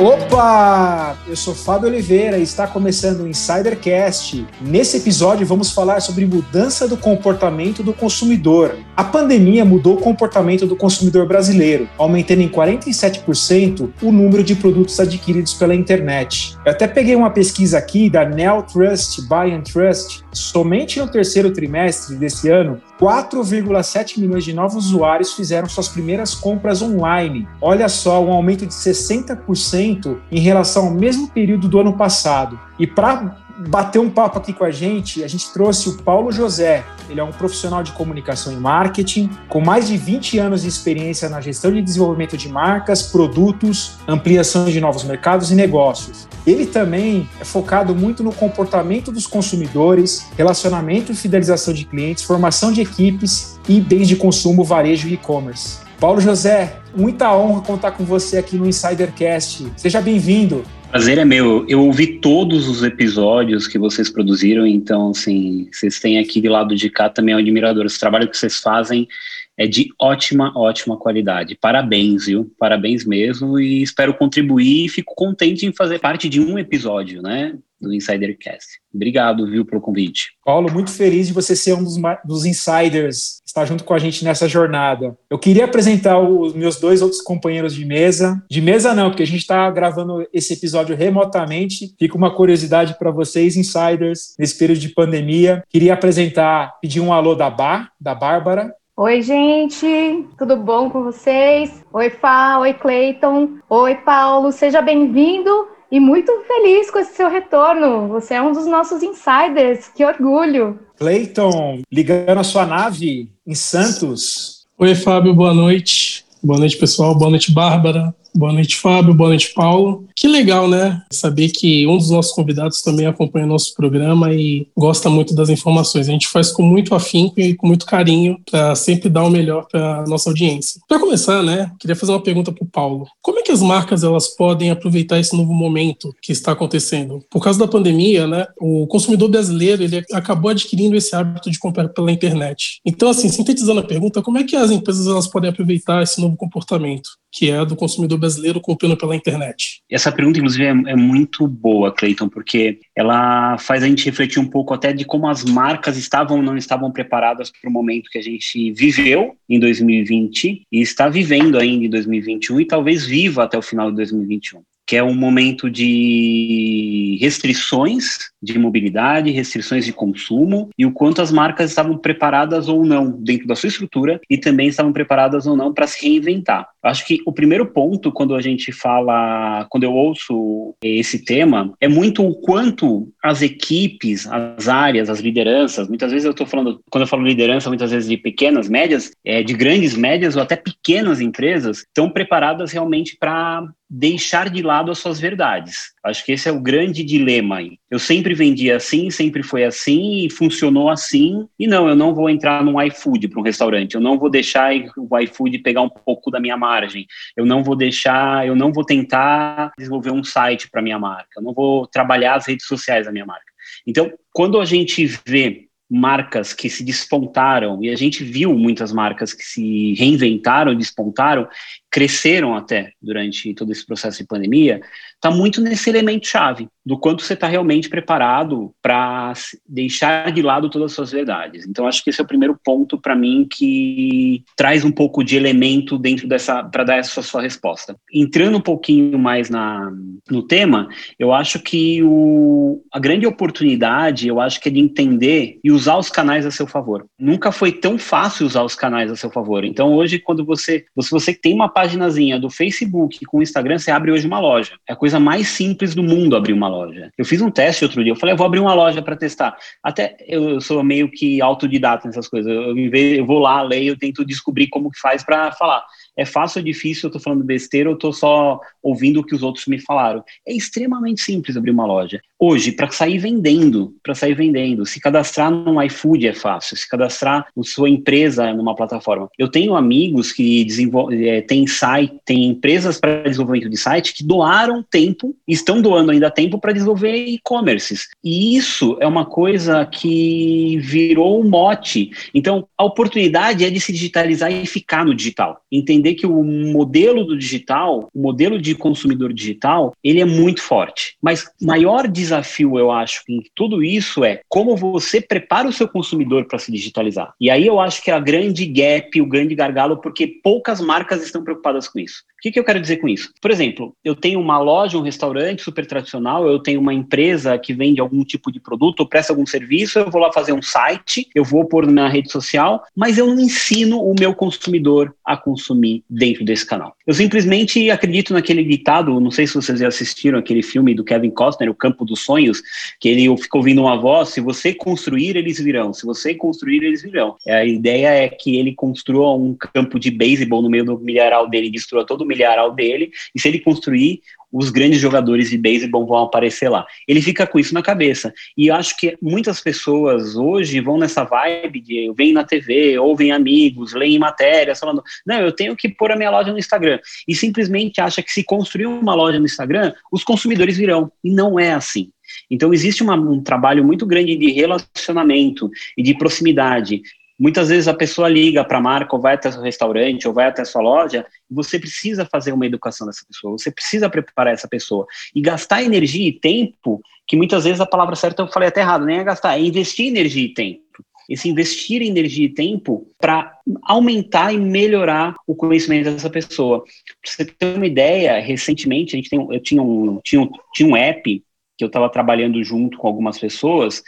Opa! Eu sou Fábio Oliveira e está começando o Insidercast. Nesse episódio vamos falar sobre mudança do comportamento do consumidor. A pandemia mudou o comportamento do consumidor brasileiro, aumentando em 47% o número de produtos adquiridos pela internet. Eu até peguei uma pesquisa aqui da Nel Trust Buy and Trust. Somente no terceiro trimestre desse ano, 4,7 milhões de novos usuários fizeram suas primeiras compras online. Olha só, um aumento de 60% em relação ao mesmo período do ano passado. E para bater um papo aqui com a gente, a gente trouxe o Paulo José. Ele é um profissional de comunicação e marketing, com mais de 20 anos de experiência na gestão de desenvolvimento de marcas, produtos, ampliação de novos mercados e negócios. Ele também é focado muito no comportamento dos consumidores, relacionamento e fidelização de clientes, formação de equipes e bens de consumo, varejo e e-commerce. Paulo José, muita honra contar com você aqui no Insidercast. Seja bem-vindo prazer é meu. Eu ouvi todos os episódios que vocês produziram, então, assim, vocês têm aqui de lado de cá também um admirador. Esse trabalho que vocês fazem é de ótima, ótima qualidade. Parabéns, viu? Parabéns mesmo e espero contribuir e fico contente em fazer parte de um episódio, né? Do Insidercast. Obrigado, viu, pelo convite. Paulo, muito feliz de você ser um dos, dos insiders, estar junto com a gente nessa jornada. Eu queria apresentar os meus dois outros companheiros de mesa. De mesa não, porque a gente está gravando esse episódio remotamente. Fica uma curiosidade para vocês, insiders, nesse período de pandemia. Queria apresentar, pedir um alô da Bar, da Bárbara. Oi, gente, tudo bom com vocês? Oi, Fá, oi, Cleiton, oi, Paulo, seja bem-vindo e muito feliz com esse seu retorno. Você é um dos nossos insiders, que orgulho. Cleiton, ligando a sua nave em Santos. Oi, Fábio, boa noite. Boa noite, pessoal. Boa noite, Bárbara. Boa noite, Fábio. Boa noite, Paulo. Que legal, né? Saber que um dos nossos convidados também acompanha nosso programa e gosta muito das informações. A gente faz com muito afinco e com muito carinho para sempre dar o melhor para a nossa audiência. Para começar, né? Queria fazer uma pergunta para o Paulo. Como é que as marcas elas podem aproveitar esse novo momento que está acontecendo? Por causa da pandemia, né? O consumidor brasileiro ele acabou adquirindo esse hábito de comprar pela internet. Então, assim, sintetizando a pergunta, como é que as empresas elas podem aproveitar esse novo comportamento? Que é do consumidor brasileiro comprando pela internet? Essa pergunta, inclusive, é, é muito boa, Cleiton, porque ela faz a gente refletir um pouco até de como as marcas estavam ou não estavam preparadas para o momento que a gente viveu em 2020 e está vivendo ainda em 2021 e talvez viva até o final de 2021 que é um momento de restrições de mobilidade, restrições de consumo e o quanto as marcas estavam preparadas ou não dentro da sua estrutura e também estavam preparadas ou não para se reinventar. Acho que o primeiro ponto quando a gente fala, quando eu ouço esse tema, é muito o quanto as equipes, as áreas, as lideranças, muitas vezes eu estou falando, quando eu falo liderança, muitas vezes de pequenas, médias, é, de grandes, médias ou até pequenas empresas, estão preparadas realmente para deixar de lado as suas verdades. Acho que esse é o grande dilema aí. Eu sempre vendi assim, sempre foi assim e funcionou assim. E não, eu não vou entrar num iFood para um restaurante. Eu não vou deixar o iFood pegar um pouco da minha margem. Eu não vou deixar, eu não vou tentar desenvolver um site para minha marca. Eu não vou trabalhar as redes sociais da minha marca. Então, quando a gente vê marcas que se despontaram, e a gente viu muitas marcas que se reinventaram, despontaram, cresceram até durante todo esse processo de pandemia, está muito nesse elemento chave do quanto você está realmente preparado para deixar de lado todas as suas verdades. Então, acho que esse é o primeiro ponto para mim que traz um pouco de elemento dentro dessa para dar essa sua resposta. Entrando um pouquinho mais na, no tema, eu acho que o, a grande oportunidade, eu acho que é de entender e usar os canais a seu favor. Nunca foi tão fácil usar os canais a seu favor. Então, hoje, quando você, se você tem uma paginazinha do Facebook com o Instagram, você abre hoje uma loja. É a coisa mais simples do mundo abrir uma loja. Eu fiz um teste outro dia, eu falei, eu vou abrir uma loja para testar. Até eu, eu, sou meio que autodidata nessas coisas. Eu, eu vou lá, leio, eu tento descobrir como que faz para falar é fácil ou difícil, eu estou falando besteira ou estou só ouvindo o que os outros me falaram. É extremamente simples abrir uma loja. Hoje, para sair vendendo, para sair vendendo, se cadastrar no iFood é fácil, se cadastrar na sua empresa numa plataforma. Eu tenho amigos que desenvolvem, é, tem site, tem empresas para desenvolvimento de site que doaram tempo, estão doando ainda tempo para desenvolver e-commerces. E isso é uma coisa que virou um mote. Então, a oportunidade é de se digitalizar e ficar no digital. Entender entender que o modelo do digital, o modelo de consumidor digital, ele é muito forte. Mas maior desafio, eu acho, em tudo isso é como você prepara o seu consumidor para se digitalizar. E aí eu acho que é a grande gap, o grande gargalo, porque poucas marcas estão preocupadas com isso. Que, que eu quero dizer com isso? Por exemplo, eu tenho uma loja, um restaurante super tradicional, eu tenho uma empresa que vende algum tipo de produto ou presta algum serviço, eu vou lá fazer um site, eu vou pôr na rede social, mas eu não ensino o meu consumidor a consumir dentro desse canal. Eu simplesmente acredito naquele ditado, não sei se vocês já assistiram aquele filme do Kevin Costner, O Campo dos Sonhos, que ele fica ouvindo uma voz, se você construir, eles virão, se você construir, eles virão. A ideia é que ele construa um campo de beisebol no meio do milharal dele, destrua todo o milharal dele, e se ele construir, os grandes jogadores de beisebol vão aparecer lá. Ele fica com isso na cabeça. E acho que muitas pessoas hoje vão nessa vibe de vem na TV, ouvem amigos, leem matérias falando, não, eu tenho que pôr a minha loja no Instagram. E simplesmente acha que se construir uma loja no Instagram, os consumidores virão. E não é assim. Então, existe uma, um trabalho muito grande de relacionamento e de proximidade Muitas vezes a pessoa liga para a marca, ou vai até o restaurante, ou vai até a sua loja, e você precisa fazer uma educação dessa pessoa, você precisa preparar essa pessoa. E gastar energia e tempo, que muitas vezes a palavra certa eu falei até errado, nem é gastar, é investir energia e tempo. Esse investir energia e tempo para aumentar e melhorar o conhecimento dessa pessoa. Para você ter uma ideia, recentemente a gente tem, eu tinha um, tinha um, tinha um app que eu estava trabalhando junto com algumas pessoas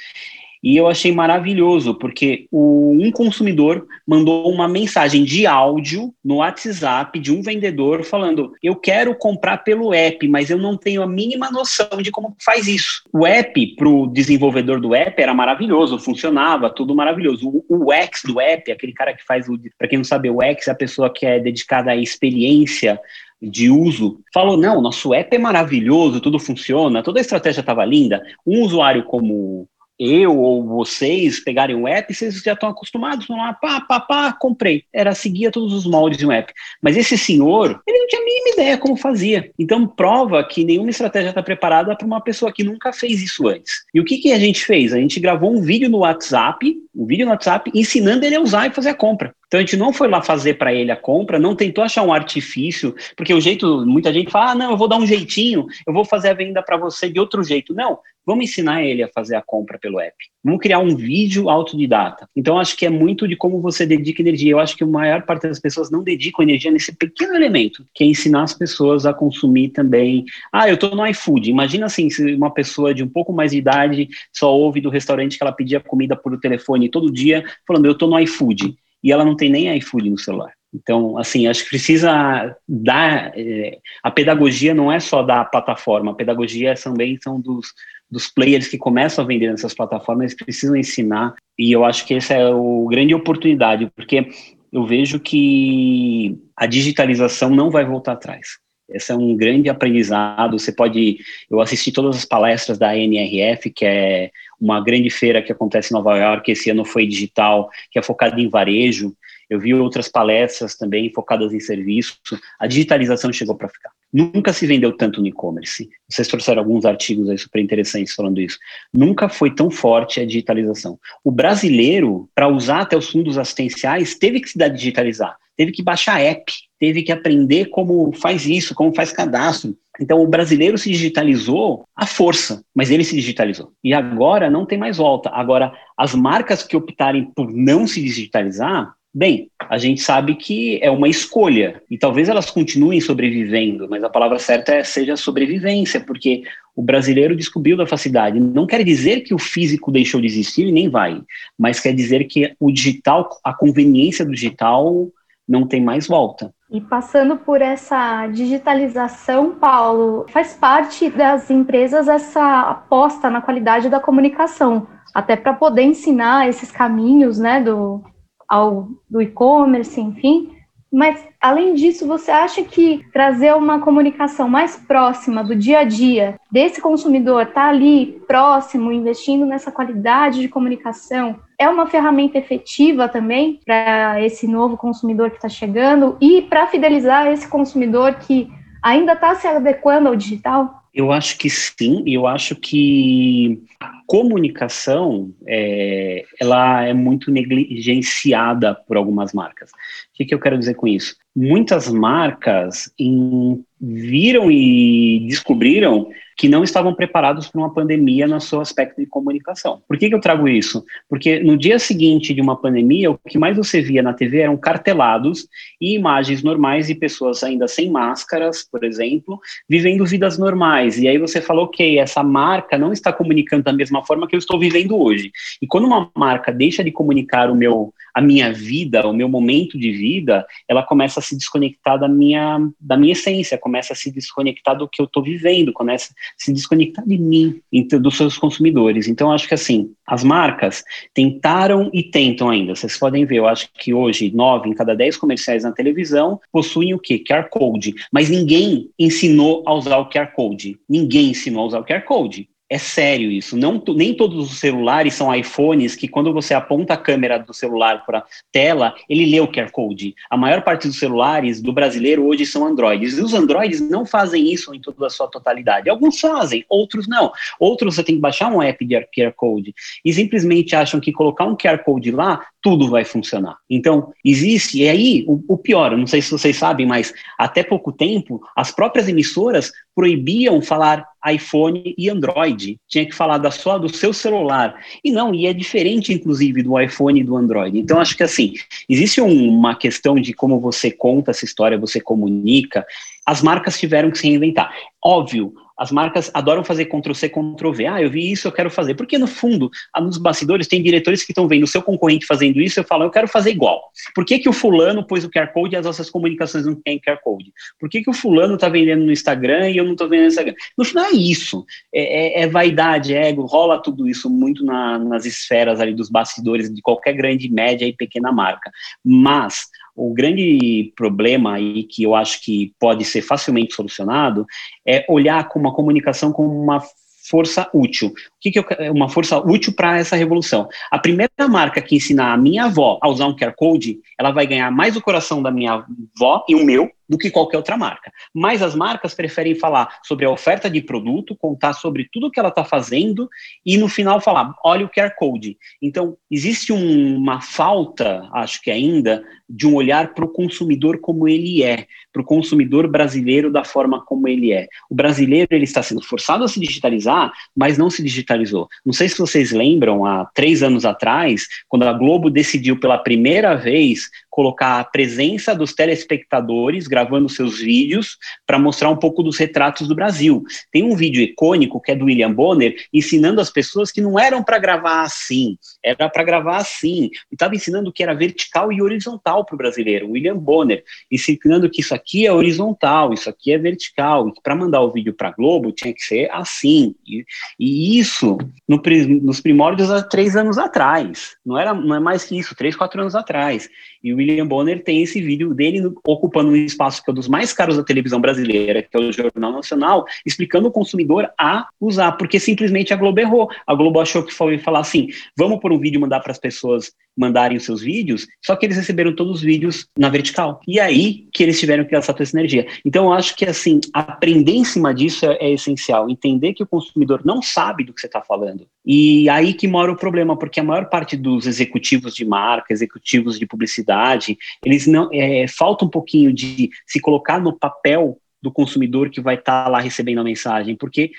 e eu achei maravilhoso, porque o, um consumidor mandou uma mensagem de áudio no WhatsApp de um vendedor falando: Eu quero comprar pelo app, mas eu não tenho a mínima noção de como faz isso. O app, para o desenvolvedor do app, era maravilhoso, funcionava, tudo maravilhoso. O, o do app, aquele cara que faz o. Para quem não sabe, o UX é a pessoa que é dedicada à experiência de uso, falou: não, nosso app é maravilhoso, tudo funciona, toda a estratégia estava linda. Um usuário como eu ou vocês pegarem o app, vocês já estão acostumados, vão lá, pá, pá, pá, comprei. Era, seguia todos os moldes de um app. Mas esse senhor, ele não tinha a mínima ideia como fazia. Então, prova que nenhuma estratégia está preparada para uma pessoa que nunca fez isso antes. E o que, que a gente fez? A gente gravou um vídeo no WhatsApp, um vídeo no WhatsApp, ensinando ele a usar e fazer a compra. Então a gente não foi lá fazer para ele a compra, não tentou achar um artifício, porque o jeito, muita gente fala, ah, não, eu vou dar um jeitinho, eu vou fazer a venda para você de outro jeito. Não, vamos ensinar ele a fazer a compra pelo app. Vamos criar um vídeo autodidata. Então acho que é muito de como você dedica energia. Eu acho que a maior parte das pessoas não dedicam energia nesse pequeno elemento, que é ensinar as pessoas a consumir também. Ah, eu estou no iFood. Imagina assim, se uma pessoa de um pouco mais de idade só ouve do restaurante que ela pedia comida por telefone todo dia, falando, eu estou no iFood e ela não tem nem iFood no celular. Então, assim, acho que precisa dar. É, a pedagogia não é só da plataforma, a pedagogia também são dos, dos players que começam a vender nessas plataformas, eles precisam ensinar, e eu acho que essa é a grande oportunidade, porque eu vejo que a digitalização não vai voltar atrás. Esse é um grande aprendizado. Você pode. Eu assisti todas as palestras da NRF, que é uma grande feira que acontece em Nova York. Esse ano foi digital, que é focada em varejo. Eu vi outras palestras também focadas em serviço. A digitalização chegou para ficar. Nunca se vendeu tanto no e-commerce. Vocês trouxeram alguns artigos aí super interessantes falando isso. Nunca foi tão forte a digitalização. O brasileiro, para usar até os fundos assistenciais, teve que se digitalizar teve que baixar app, teve que aprender como faz isso, como faz cadastro. Então o brasileiro se digitalizou à força, mas ele se digitalizou. E agora não tem mais volta. Agora, as marcas que optarem por não se digitalizar, bem, a gente sabe que é uma escolha. E talvez elas continuem sobrevivendo, mas a palavra certa é seja sobrevivência, porque o brasileiro descobriu da facilidade. Não quer dizer que o físico deixou de existir e nem vai, mas quer dizer que o digital, a conveniência do digital não tem mais volta. E passando por essa digitalização, Paulo, faz parte das empresas essa aposta na qualidade da comunicação, até para poder ensinar esses caminhos, né, do, ao, do e-commerce, enfim, mas, além disso, você acha que trazer uma comunicação mais próxima do dia a dia desse consumidor, tá ali próximo, investindo nessa qualidade de comunicação, é uma ferramenta efetiva também para esse novo consumidor que está chegando e para fidelizar esse consumidor que ainda está se adequando ao digital? Eu acho que sim, eu acho que a comunicação é, ela é muito negligenciada por algumas marcas. O que, que eu quero dizer com isso? Muitas marcas em, viram e descobriram que não estavam preparados para uma pandemia no seu aspecto de comunicação. Por que, que eu trago isso? Porque no dia seguinte de uma pandemia, o que mais você via na TV eram cartelados e imagens normais de pessoas ainda sem máscaras, por exemplo, vivendo vidas normais. E aí você falou, ok, essa marca não está comunicando da mesma forma que eu estou vivendo hoje. E quando uma marca deixa de comunicar o meu, a minha vida, o meu momento de vida, ela começa a se desconectar da minha, da minha essência, começa a se desconectar do que eu estou vivendo, começa se desconectar de mim, então, dos seus consumidores. Então, acho que assim, as marcas tentaram e tentam ainda. Vocês podem ver, eu acho que hoje, nove em cada dez comerciais na televisão possuem o quê? QR Code. Mas ninguém ensinou a usar o QR Code. Ninguém ensinou a usar o QR Code. É sério isso. Não, nem todos os celulares são iPhones que, quando você aponta a câmera do celular para a tela, ele lê o QR Code. A maior parte dos celulares do brasileiro hoje são Androids. E os Androids não fazem isso em toda a sua totalidade. Alguns fazem, outros não. Outros você tem que baixar um app de QR Code e simplesmente acham que colocar um QR Code lá, tudo vai funcionar. Então, existe, e aí, o, o pior, não sei se vocês sabem, mas até pouco tempo, as próprias emissoras proibiam falar iPhone e Android. Tinha que falar da sua, do seu celular. E não, e é diferente, inclusive, do iPhone e do Android. Então, acho que assim, existe um, uma questão de como você conta essa história, você comunica. As marcas tiveram que se reinventar. Óbvio, as marcas adoram fazer Ctrl-C, Ctrl-V. Ah, eu vi isso, eu quero fazer. Porque, no fundo, nos bastidores, tem diretores que estão vendo o seu concorrente fazendo isso, eu falo, eu quero fazer igual. Por que, que o fulano pôs o QR Code e as nossas comunicações não têm QR Code? Por que, que o fulano está vendendo no Instagram e eu não estou vendendo no Instagram? No final é isso. É, é, é vaidade, é ego, rola tudo isso muito na, nas esferas ali dos bastidores de qualquer grande, média e pequena marca. Mas o grande problema aí que eu acho que pode ser facilmente solucionado é olhar como a comunicação como uma força útil. Que, que é uma força útil para essa revolução? A primeira marca que ensinar a minha avó a usar um QR Code, ela vai ganhar mais o coração da minha avó e o meu do que qualquer outra marca. Mas as marcas preferem falar sobre a oferta de produto, contar sobre tudo que ela está fazendo e no final falar, olha o QR Code. Então, existe um, uma falta, acho que ainda, de um olhar para o consumidor como ele é, para o consumidor brasileiro da forma como ele é. O brasileiro ele está sendo forçado a se digitalizar, mas não se digitalizou. Não sei se vocês lembram, há três anos atrás, quando a Globo decidiu pela primeira vez colocar a presença dos telespectadores gravando seus vídeos para mostrar um pouco dos retratos do Brasil. Tem um vídeo icônico que é do William Bonner ensinando as pessoas que não eram para gravar assim, era para gravar assim. E estava ensinando que era vertical e horizontal para o brasileiro. William Bonner ensinando que isso aqui é horizontal, isso aqui é vertical, para mandar o vídeo para Globo tinha que ser assim. E, e isso no, nos primórdios há três anos atrás. Não era, não é mais que isso, três, quatro anos atrás. E o William Bonner tem esse vídeo dele ocupando um espaço que é um dos mais caros da televisão brasileira, que é o Jornal Nacional, explicando o consumidor a usar, porque simplesmente a Globo errou. A Globo achou que foi falar assim: vamos por um vídeo mandar para as pessoas mandarem os seus vídeos, só que eles receberam todos os vídeos na vertical. E aí que eles tiveram que gastar toda essa energia. Então, eu acho que, assim, aprender em cima disso é, é essencial. Entender que o consumidor não sabe do que você está falando. E aí que mora o problema, porque a maior parte dos executivos de marca, executivos de publicidade, eles não. É, falta um pouquinho de se colocar no papel do consumidor que vai estar tá lá recebendo a mensagem, porque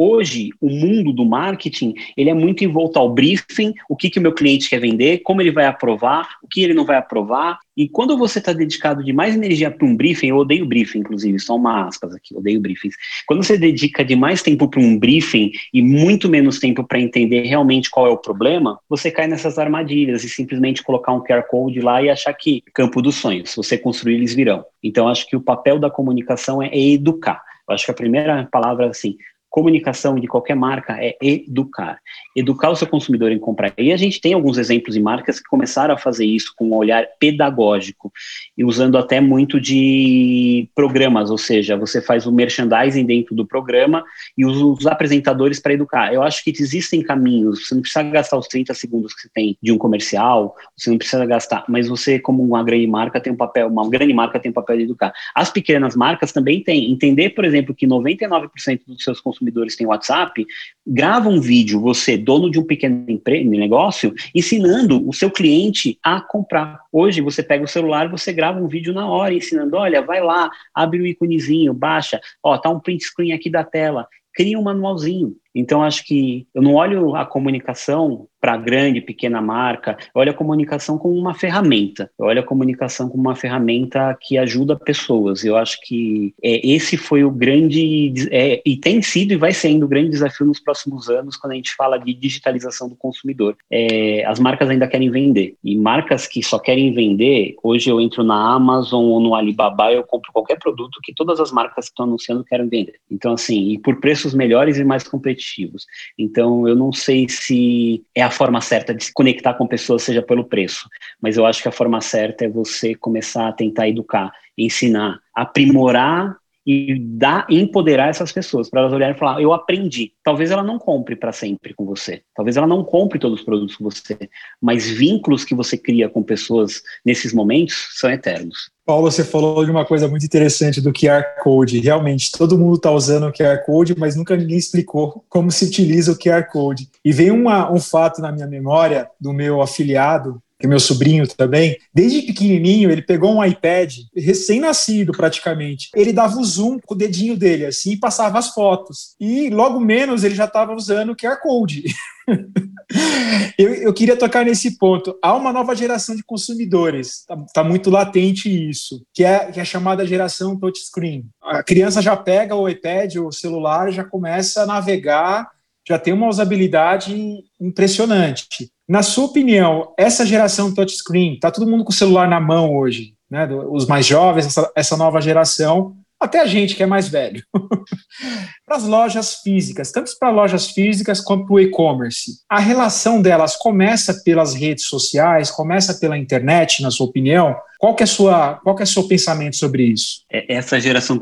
Hoje, o mundo do marketing, ele é muito envolto ao briefing, o que, que o meu cliente quer vender, como ele vai aprovar, o que ele não vai aprovar. E quando você está dedicado de mais energia para um briefing, eu odeio briefing, inclusive, só uma aspas aqui, odeio briefings. Quando você dedica de mais tempo para um briefing e muito menos tempo para entender realmente qual é o problema, você cai nessas armadilhas e simplesmente colocar um QR Code lá e achar que campo dos sonhos, você construir, eles virão. Então, acho que o papel da comunicação é educar. Eu acho que a primeira palavra, assim, comunicação de qualquer marca é educar. Educar o seu consumidor em comprar. E a gente tem alguns exemplos de marcas que começaram a fazer isso com um olhar pedagógico e usando até muito de programas, ou seja, você faz o merchandising dentro do programa e usa os apresentadores para educar. Eu acho que existem caminhos, você não precisa gastar os 30 segundos que você tem de um comercial, você não precisa gastar, mas você, como uma grande marca, tem um papel, uma grande marca tem um papel de educar. As pequenas marcas também têm. Entender, por exemplo, que 99% dos seus consumidores têm WhatsApp, grava um vídeo, você, dono de um pequeno negócio, ensinando o seu cliente a comprar. Hoje você pega o celular, você grava um vídeo na hora ensinando, olha, vai lá, abre o íconezinho, baixa, ó, tá um print screen aqui da tela, cria um manualzinho. Então, acho que eu não olho a comunicação para grande, pequena marca, eu olho a comunicação como uma ferramenta. Eu olho a comunicação como uma ferramenta que ajuda pessoas. Eu acho que é, esse foi o grande, é, e tem sido e vai sendo o grande desafio nos próximos anos quando a gente fala de digitalização do consumidor. É, as marcas ainda querem vender, e marcas que só querem vender, hoje eu entro na Amazon ou no Alibaba, eu compro qualquer produto que todas as marcas que estão anunciando querem vender. Então, assim, e por preços melhores e mais competitivos competitivos. Então, eu não sei se é a forma certa de se conectar com pessoas, seja pelo preço, mas eu acho que a forma certa é você começar a tentar educar, ensinar, aprimorar e dar, empoderar essas pessoas para elas olharem e falar: eu aprendi. Talvez ela não compre para sempre com você, talvez ela não compre todos os produtos com você, mas vínculos que você cria com pessoas nesses momentos são eternos. Paulo, você falou de uma coisa muito interessante do QR Code. Realmente, todo mundo está usando o QR Code, mas nunca ninguém explicou como se utiliza o QR Code. E vem uma, um fato na minha memória do meu afiliado, que é meu sobrinho também, desde pequenininho, ele pegou um iPad, recém-nascido praticamente. Ele dava o zoom com o dedinho dele, assim, e passava as fotos. E logo menos ele já estava usando o QR Code. eu, eu, queria tocar nesse ponto. Há uma nova geração de consumidores, está tá muito latente isso, que é, que é a chamada geração touchscreen. A criança já pega o iPad, o celular, já começa a navegar, já tem uma usabilidade impressionante. Na sua opinião, essa geração touchscreen, está todo mundo com o celular na mão hoje, né? Os mais jovens, essa, essa nova geração, até a gente que é mais velho, para as lojas físicas, tanto para lojas físicas quanto para o e-commerce. A relação delas começa pelas redes sociais, começa pela internet, na sua opinião? Qual que é sua, qual que é o seu pensamento sobre isso? É, essa geração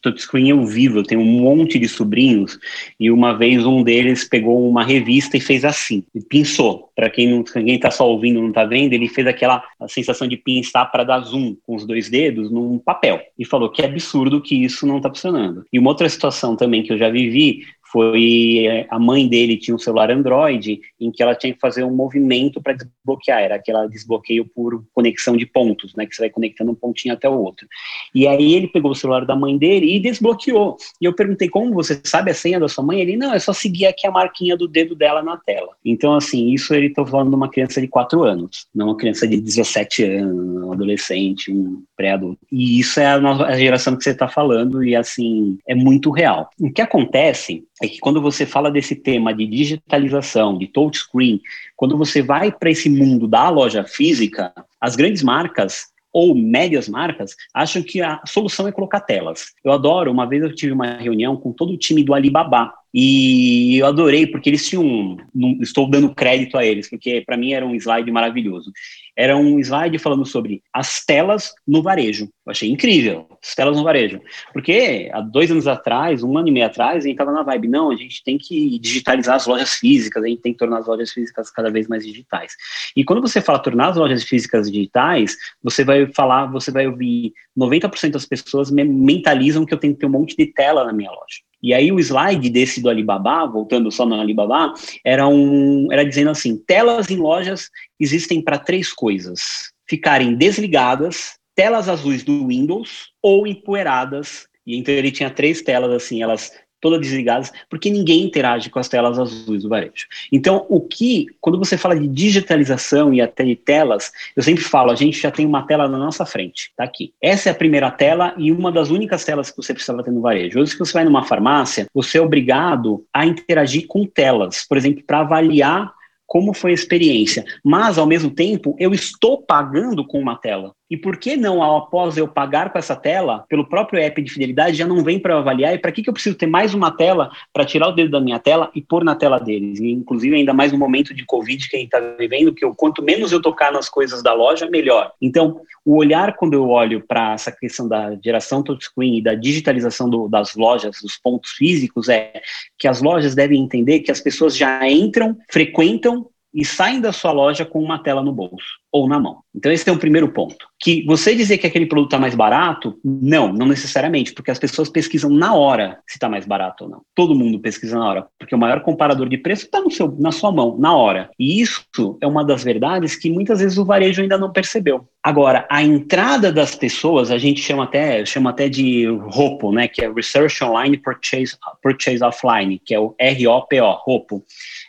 touchscreen eu vivo, eu tenho um monte de sobrinhos e uma vez um deles pegou uma revista e fez assim, e pinçou. Para quem está só ouvindo não está vendo, ele fez aquela sensação de pinçar para dar zoom com os dois dedos num papel e falou que é absurdo que isso não está funcionando. E uma outra situação também que eu já vivi foi é, a mãe dele tinha um celular Android em que ela tinha que fazer um movimento para desbloquear, era aquele desbloqueio por conexão de pontos, né, que você vai conectando um pontinho até o outro. E aí ele pegou o celular da mãe dele e desbloqueou. E eu perguntei como você sabe a senha da sua mãe? Ele não, é só seguir aqui a marquinha do dedo dela na tela. Então assim, isso ele está falando de uma criança de 4 anos, não uma criança de 17 anos, um adolescente, um pré-adulto. E isso é a, nova, a geração que você está falando e assim é muito real. O que acontece é que quando você fala desse tema de digitalização, de touchscreen, quando você vai para esse mundo da loja física, as grandes marcas ou médias marcas acham que a solução é colocar telas. Eu adoro, uma vez eu tive uma reunião com todo o time do Alibaba, e eu adorei, porque eles tinham. estou dando crédito a eles, porque para mim era um slide maravilhoso. Era um slide falando sobre as telas no varejo. Eu achei incrível, as telas no varejo. Porque há dois anos atrás, um ano e meio atrás, a gente estava na vibe: não, a gente tem que digitalizar as lojas físicas, a gente tem que tornar as lojas físicas cada vez mais digitais. E quando você fala tornar as lojas físicas digitais, você vai falar, você vai ouvir 90% das pessoas mentalizam que eu tenho que ter um monte de tela na minha loja. E aí o slide desse do Alibaba, voltando só no Alibaba, era, um, era dizendo assim, telas em lojas existem para três coisas. Ficarem desligadas, telas azuis do Windows ou empoeiradas. E então ele tinha três telas assim, elas todas desligadas, porque ninguém interage com as telas azuis do varejo. Então, o que, quando você fala de digitalização e até de telas, eu sempre falo, a gente já tem uma tela na nossa frente, tá aqui. Essa é a primeira tela e uma das únicas telas que você precisava ter no varejo. Hoje, se você vai numa farmácia, você é obrigado a interagir com telas, por exemplo, para avaliar como foi a experiência. Mas, ao mesmo tempo, eu estou pagando com uma tela. E por que não, após eu pagar com essa tela, pelo próprio app de fidelidade, já não vem para avaliar? E para que, que eu preciso ter mais uma tela para tirar o dedo da minha tela e pôr na tela deles? E, inclusive, ainda mais no momento de Covid que a gente está vivendo, que eu, quanto menos eu tocar nas coisas da loja, melhor. Então, o olhar, quando eu olho para essa questão da geração touchscreen e da digitalização do, das lojas, dos pontos físicos, é que as lojas devem entender que as pessoas já entram, frequentam e saem da sua loja com uma tela no bolso ou na mão. Então esse é o primeiro ponto. Que você dizer que aquele produto está mais barato, não, não necessariamente, porque as pessoas pesquisam na hora se está mais barato ou não. Todo mundo pesquisa na hora, porque o maior comparador de preço está na sua mão, na hora. E isso é uma das verdades que muitas vezes o varejo ainda não percebeu. Agora, a entrada das pessoas, a gente chama até, chama até de ROPO, né, que é Research Online Purchase, Purchase Offline, que é o ROPO, ROPO.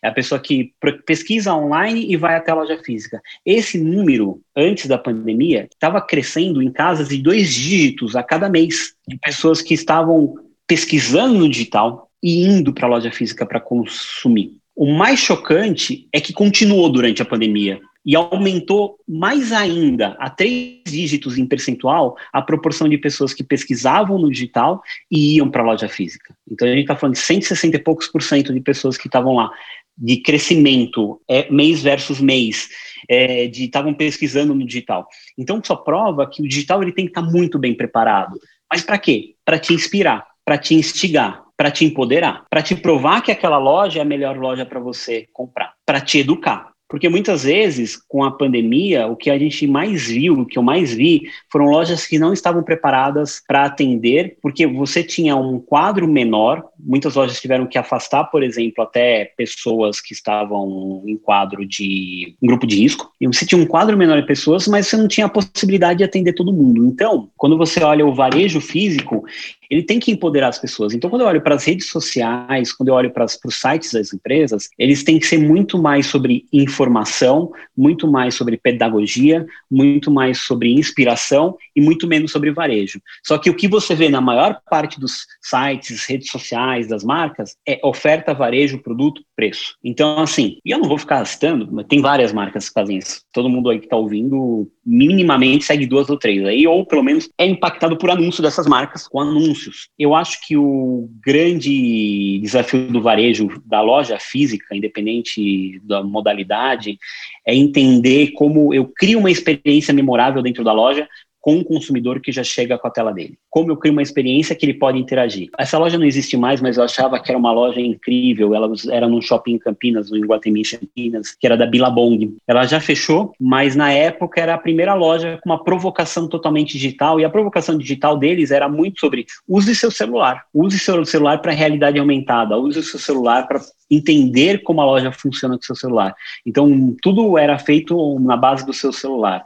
É a pessoa que pesquisa online e vai até a loja física. Esse número, antes da pandemia, estava crescendo em casas de dois dígitos a cada mês, de pessoas que estavam pesquisando no digital e indo para a loja física para consumir. O mais chocante é que continuou durante a pandemia e aumentou mais ainda, a três dígitos em percentual, a proporção de pessoas que pesquisavam no digital e iam para a loja física. Então a gente está falando de 160 e poucos por cento de pessoas que estavam lá de crescimento é, mês versus mês, é, de estavam pesquisando no digital. Então, só prova que o digital ele tem que estar tá muito bem preparado. Mas para quê? Para te inspirar, para te instigar, para te empoderar, para te provar que aquela loja é a melhor loja para você comprar, para te educar. Porque muitas vezes, com a pandemia, o que a gente mais viu, o que eu mais vi, foram lojas que não estavam preparadas para atender, porque você tinha um quadro menor, muitas lojas tiveram que afastar, por exemplo, até pessoas que estavam em quadro de um grupo de risco, e você tinha um quadro menor de pessoas, mas você não tinha a possibilidade de atender todo mundo. Então, quando você olha o varejo físico, ele tem que empoderar as pessoas. Então, quando eu olho para as redes sociais, quando eu olho para, os sites das empresas, eles têm que ser muito mais sobre informação, muito mais sobre pedagogia, muito mais sobre inspiração e muito menos sobre varejo. Só que o que você vê na maior parte dos sites, redes sociais, das marcas, é oferta, varejo, produto, preço. Então, assim, e eu não vou ficar citando, mas tem várias marcas que fazem isso. Todo mundo aí que está ouvindo, minimamente segue duas ou três aí, ou pelo menos é impactado por anúncio dessas marcas, com anúncio anúncios. Eu acho que o grande desafio do varejo da loja física, independente da modalidade, é entender como eu crio uma experiência memorável dentro da loja, com o consumidor que já chega com a tela dele. Como eu crio uma experiência que ele pode interagir. Essa loja não existe mais, mas eu achava que era uma loja incrível. Ela era num shopping em Campinas, no Iguatemi Campinas, que era da Billabong. Ela já fechou, mas na época era a primeira loja com uma provocação totalmente digital e a provocação digital deles era muito sobre use seu celular, use seu celular para realidade aumentada, use o seu celular para entender como a loja funciona com seu celular. Então, tudo era feito na base do seu celular.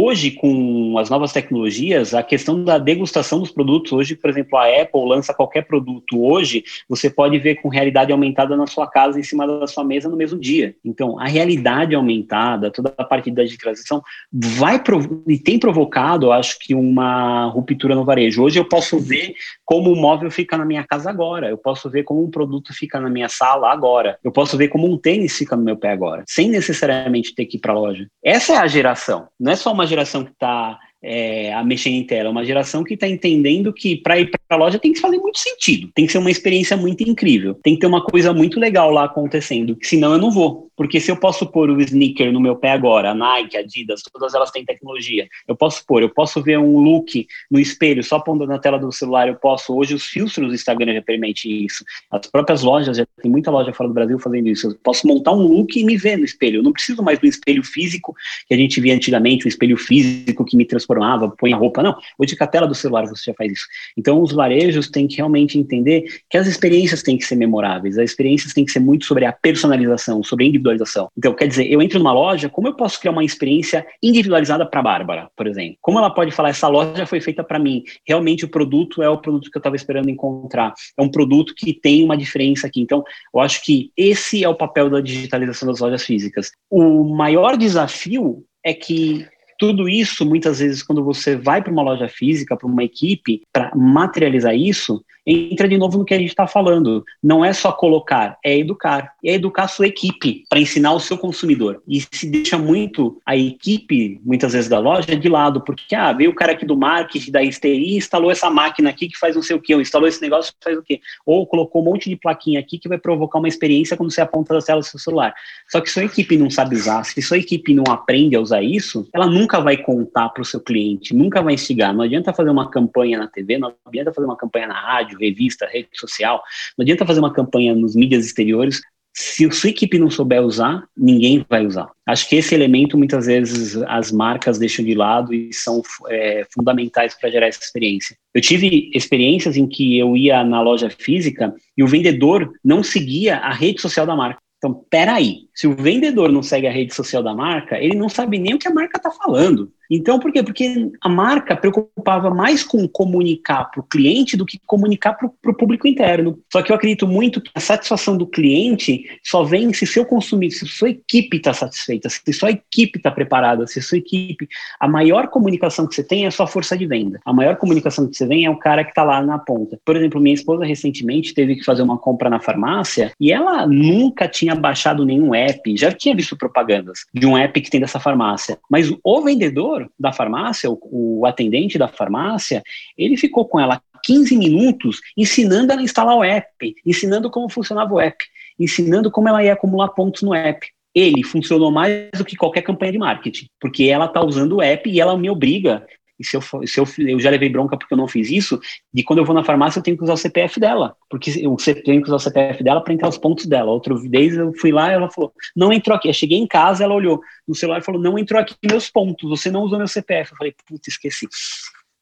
Hoje, com as novas tecnologias, a questão da degustação dos produtos, hoje, por exemplo, a Apple lança qualquer produto hoje, você pode ver com realidade aumentada na sua casa, em cima da sua mesa, no mesmo dia. Então, a realidade aumentada, toda a parte da digitalização, vai e tem provocado, acho que, uma ruptura no varejo. Hoje eu posso ver como o móvel fica na minha casa agora, eu posso ver como um produto fica na minha sala agora, eu posso ver como um tênis fica no meu pé agora, sem necessariamente ter que ir para a loja. Essa é a geração, não é só uma geração que está é, a mexer em tela, é uma geração que está entendendo que para ir para a loja tem que fazer muito sentido, tem que ser uma experiência muito incrível, tem que ter uma coisa muito legal lá acontecendo, senão eu não vou. Porque se eu posso pôr o sneaker no meu pé agora, a Nike, a Adidas, todas elas têm tecnologia. Eu posso pôr, eu posso ver um look no espelho, só pondo na tela do celular, eu posso. Hoje os filtros do Instagram já permitem isso. As próprias lojas, já tem muita loja fora do Brasil fazendo isso. Eu posso montar um look e me ver no espelho. Eu não preciso mais do espelho físico que a gente via antigamente, o espelho físico que me transformava, põe a roupa. Não, hoje com a tela do celular você já faz isso. Então os varejos têm que realmente entender que as experiências têm que ser memoráveis, as experiências têm que ser muito sobre a personalização, sobre a individualização. Então, quer dizer, eu entro numa loja, como eu posso criar uma experiência individualizada para a Bárbara, por exemplo? Como ela pode falar, essa loja foi feita para mim, realmente o produto é o produto que eu estava esperando encontrar, é um produto que tem uma diferença aqui. Então, eu acho que esse é o papel da digitalização das lojas físicas. O maior desafio é que tudo isso, muitas vezes, quando você vai para uma loja física, para uma equipe, para materializar isso, entra de novo no que a gente está falando. Não é só colocar, é educar. E é educar a sua equipe para ensinar o seu consumidor. E se deixa muito a equipe, muitas vezes, da loja de lado, porque, ah, veio o cara aqui do marketing, da STI, instalou essa máquina aqui que faz não sei o quê, ou instalou esse negócio que faz o quê. Ou colocou um monte de plaquinha aqui que vai provocar uma experiência quando você aponta da tela do seu celular. Só que se a equipe não sabe usar, se sua equipe não aprende a usar isso, ela nunca vai contar para o seu cliente, nunca vai instigar. Não adianta fazer uma campanha na TV, não adianta fazer uma campanha na rádio, revista, rede social, não adianta fazer uma campanha nos mídias exteriores. Se a sua equipe não souber usar, ninguém vai usar. Acho que esse elemento muitas vezes as marcas deixam de lado e são é, fundamentais para gerar essa experiência. Eu tive experiências em que eu ia na loja física e o vendedor não seguia a rede social da marca. Então, peraí, se o vendedor não segue a rede social da marca, ele não sabe nem o que a marca está falando. Então, por quê? Porque a marca preocupava mais com comunicar para o cliente do que comunicar para o público interno. Só que eu acredito muito que a satisfação do cliente só vem se seu consumidor, se sua equipe está satisfeita, se sua equipe está preparada, se sua equipe. A maior comunicação que você tem é a sua força de venda. A maior comunicação que você tem é o cara que está lá na ponta. Por exemplo, minha esposa recentemente teve que fazer uma compra na farmácia e ela nunca tinha baixado nenhum app, já tinha visto propagandas de um app que tem dessa farmácia, mas o vendedor da farmácia, o, o atendente da farmácia, ele ficou com ela 15 minutos ensinando ela a instalar o app, ensinando como funcionava o app, ensinando como ela ia acumular pontos no app. Ele funcionou mais do que qualquer campanha de marketing, porque ela está usando o app e ela me obriga e se eu, se eu, eu já levei bronca porque eu não fiz isso, de quando eu vou na farmácia eu tenho que usar o CPF dela, porque eu tenho que usar o CPF dela para entrar os pontos dela. Outra vez eu fui lá e ela falou, não entrou aqui. Eu cheguei em casa, ela olhou no celular e falou, não entrou aqui meus pontos, você não usou meu CPF. Eu falei, putz, esqueci.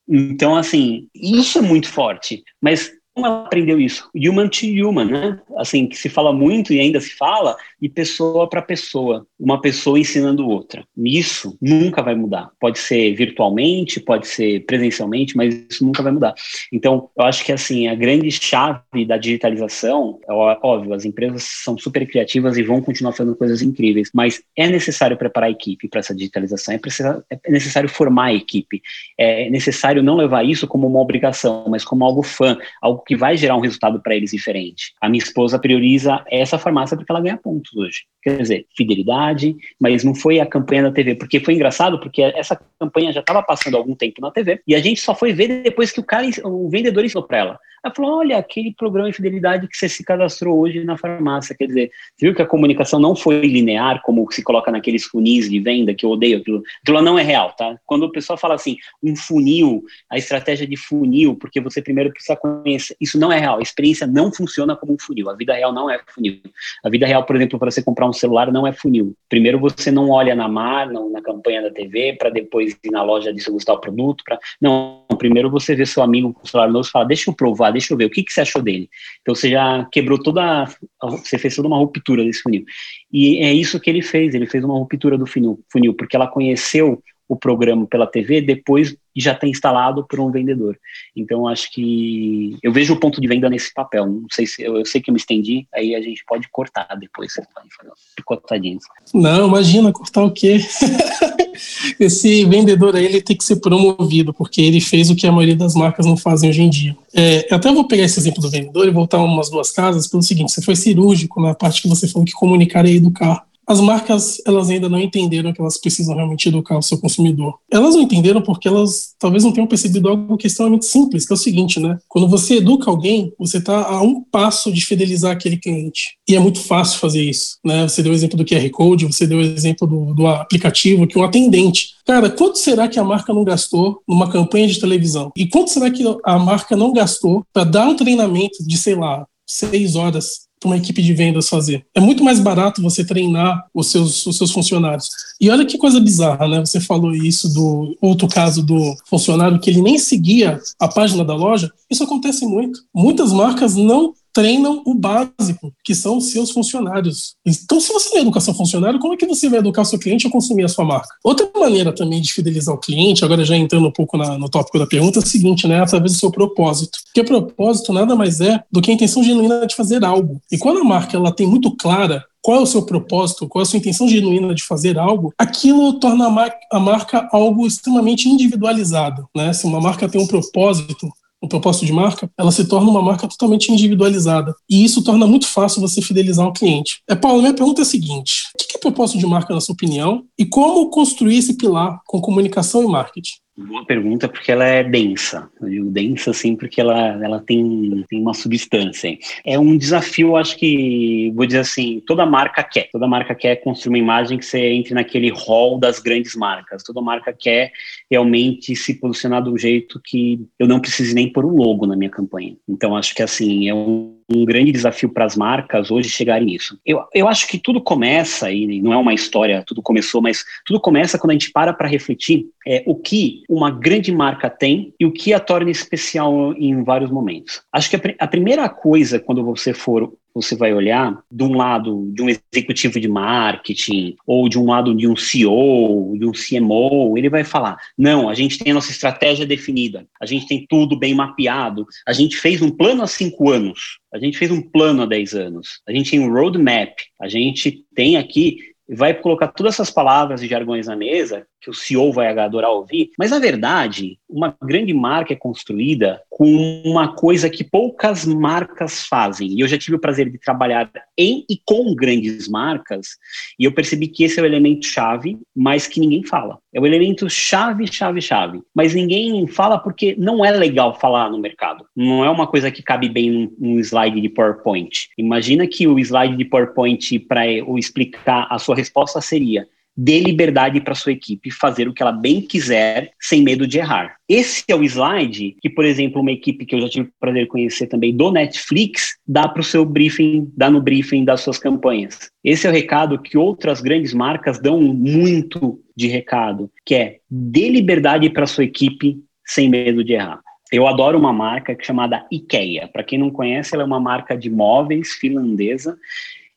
Então, assim, isso é muito forte, mas como ela aprendeu isso? Human to human, né? Assim, que se fala muito e ainda se fala de pessoa para pessoa, uma pessoa ensinando outra. Isso nunca vai mudar. Pode ser virtualmente, pode ser presencialmente, mas isso nunca vai mudar. Então, eu acho que assim, a grande chave da digitalização, é óbvio, as empresas são super criativas e vão continuar fazendo coisas incríveis, mas é necessário preparar a equipe para essa digitalização, é, é necessário formar a equipe, é necessário não levar isso como uma obrigação, mas como algo fã, algo que vai gerar um resultado para eles diferente. A minha esposa prioriza essa farmácia porque ela ganha pontos hoje. Quer dizer, fidelidade, mas não foi a campanha da TV, porque foi engraçado, porque essa campanha já estava passando algum tempo na TV e a gente só foi ver depois que o cara, o vendedor ensinou para ela. Ela falou: olha, aquele programa de fidelidade que você se cadastrou hoje na farmácia. Quer dizer, viu que a comunicação não foi linear, como se coloca naqueles funis de venda, que eu odeio aquilo. Aquilo não é real, tá? Quando o pessoal fala assim, um funil, a estratégia de funil, porque você primeiro precisa conhecer, isso não é real. A experiência não funciona como um funil. A vida real não é funil. A vida real, por exemplo, para você comprar um celular, não é funil. Primeiro você não olha na mar, não, na campanha da TV, para depois ir na loja de se gostar o produto. Pra... Não, primeiro você vê seu amigo com o celular novo e fala, deixa eu provar, deixa eu ver, o que, que você achou dele? Então você já quebrou toda, você fez toda uma ruptura desse funil. E é isso que ele fez, ele fez uma ruptura do funil, funil porque ela conheceu o programa pela TV depois de já ter instalado por um vendedor. Então acho que eu vejo o ponto de venda nesse papel. Não sei se eu, eu sei que eu me estendi, aí a gente pode cortar depois, vocês cortadinhas. Não, imagina cortar o quê? Esse vendedor aí ele tem que ser promovido porque ele fez o que a maioria das marcas não fazem hoje em dia. É, até vou pegar esse exemplo do vendedor e voltar umas duas casas pelo seguinte: você foi cirúrgico na parte que você falou que comunicar é educar as marcas elas ainda não entenderam que elas precisam realmente educar o seu consumidor. Elas não entenderam porque elas talvez não tenham percebido algo que é extremamente simples, que é o seguinte, né? Quando você educa alguém, você está a um passo de fidelizar aquele cliente. E é muito fácil fazer isso, né? Você deu o exemplo do QR Code, você deu o exemplo do, do aplicativo, que um atendente. Cara, quanto será que a marca não gastou numa campanha de televisão? E quanto será que a marca não gastou para dar um treinamento de, sei lá, seis horas uma equipe de vendas fazer. É muito mais barato você treinar os seus, os seus funcionários. E olha que coisa bizarra, né? Você falou isso do outro caso do funcionário que ele nem seguia a página da loja. Isso acontece muito. Muitas marcas não treinam o básico, que são os seus funcionários. Então, se você tem educação funcionário, como é que você vai educar seu cliente a consumir a sua marca? Outra maneira também de fidelizar o cliente, agora já entrando um pouco na, no tópico da pergunta, é o seguinte, né? Através do seu propósito. Porque propósito nada mais é do que a intenção genuína de fazer algo. E quando a marca ela tem muito clara qual é o seu propósito, qual é a sua intenção genuína de fazer algo, aquilo torna a, mar a marca algo extremamente individualizado. Né? Se uma marca tem um propósito, um propósito de marca, ela se torna uma marca totalmente individualizada. E isso torna muito fácil você fidelizar o cliente. É, Paulo, minha pergunta é a seguinte: o que é propósito de marca, na sua opinião? E como construir esse pilar com comunicação e marketing? Boa pergunta, porque ela é densa. Eu digo densa, sim, porque ela, ela tem, tem uma substância. É um desafio, acho que, vou dizer assim, toda marca quer. Toda marca quer construir uma imagem que você entre naquele hall das grandes marcas. Toda marca quer realmente se posicionar um jeito que eu não precise nem pôr um logo na minha campanha. Então, acho que, assim, é um um grande desafio para as marcas hoje chegarem nisso. Eu, eu acho que tudo começa, e não é uma história, tudo começou, mas tudo começa quando a gente para para refletir é, o que uma grande marca tem e o que a torna especial em vários momentos. Acho que a, a primeira coisa, quando você for você vai olhar de um lado de um executivo de marketing ou de um lado de um CEO, de um CMO, ele vai falar: não, a gente tem a nossa estratégia definida, a gente tem tudo bem mapeado, a gente fez um plano há cinco anos, a gente fez um plano há dez anos, a gente tem um roadmap, a gente tem aqui vai colocar todas essas palavras e jargões na mesa que o CEO vai adorar ouvir, mas na verdade, uma grande marca é construída com uma coisa que poucas marcas fazem. E eu já tive o prazer de trabalhar em e com grandes marcas, e eu percebi que esse é o elemento chave, mas que ninguém fala. É o elemento chave, chave, chave. Mas ninguém fala porque não é legal falar no mercado. Não é uma coisa que cabe bem num, num slide de PowerPoint. Imagina que o slide de PowerPoint para explicar a sua resposta seria dê liberdade para sua equipe fazer o que ela bem quiser, sem medo de errar. Esse é o slide que, por exemplo, uma equipe que eu já tive o prazer de conhecer também do Netflix dá para o seu briefing, dá no briefing das suas campanhas. Esse é o recado que outras grandes marcas dão muito de recado, que é dê liberdade para sua equipe sem medo de errar. Eu adoro uma marca chamada IKEA. Para quem não conhece, ela é uma marca de móveis finlandesa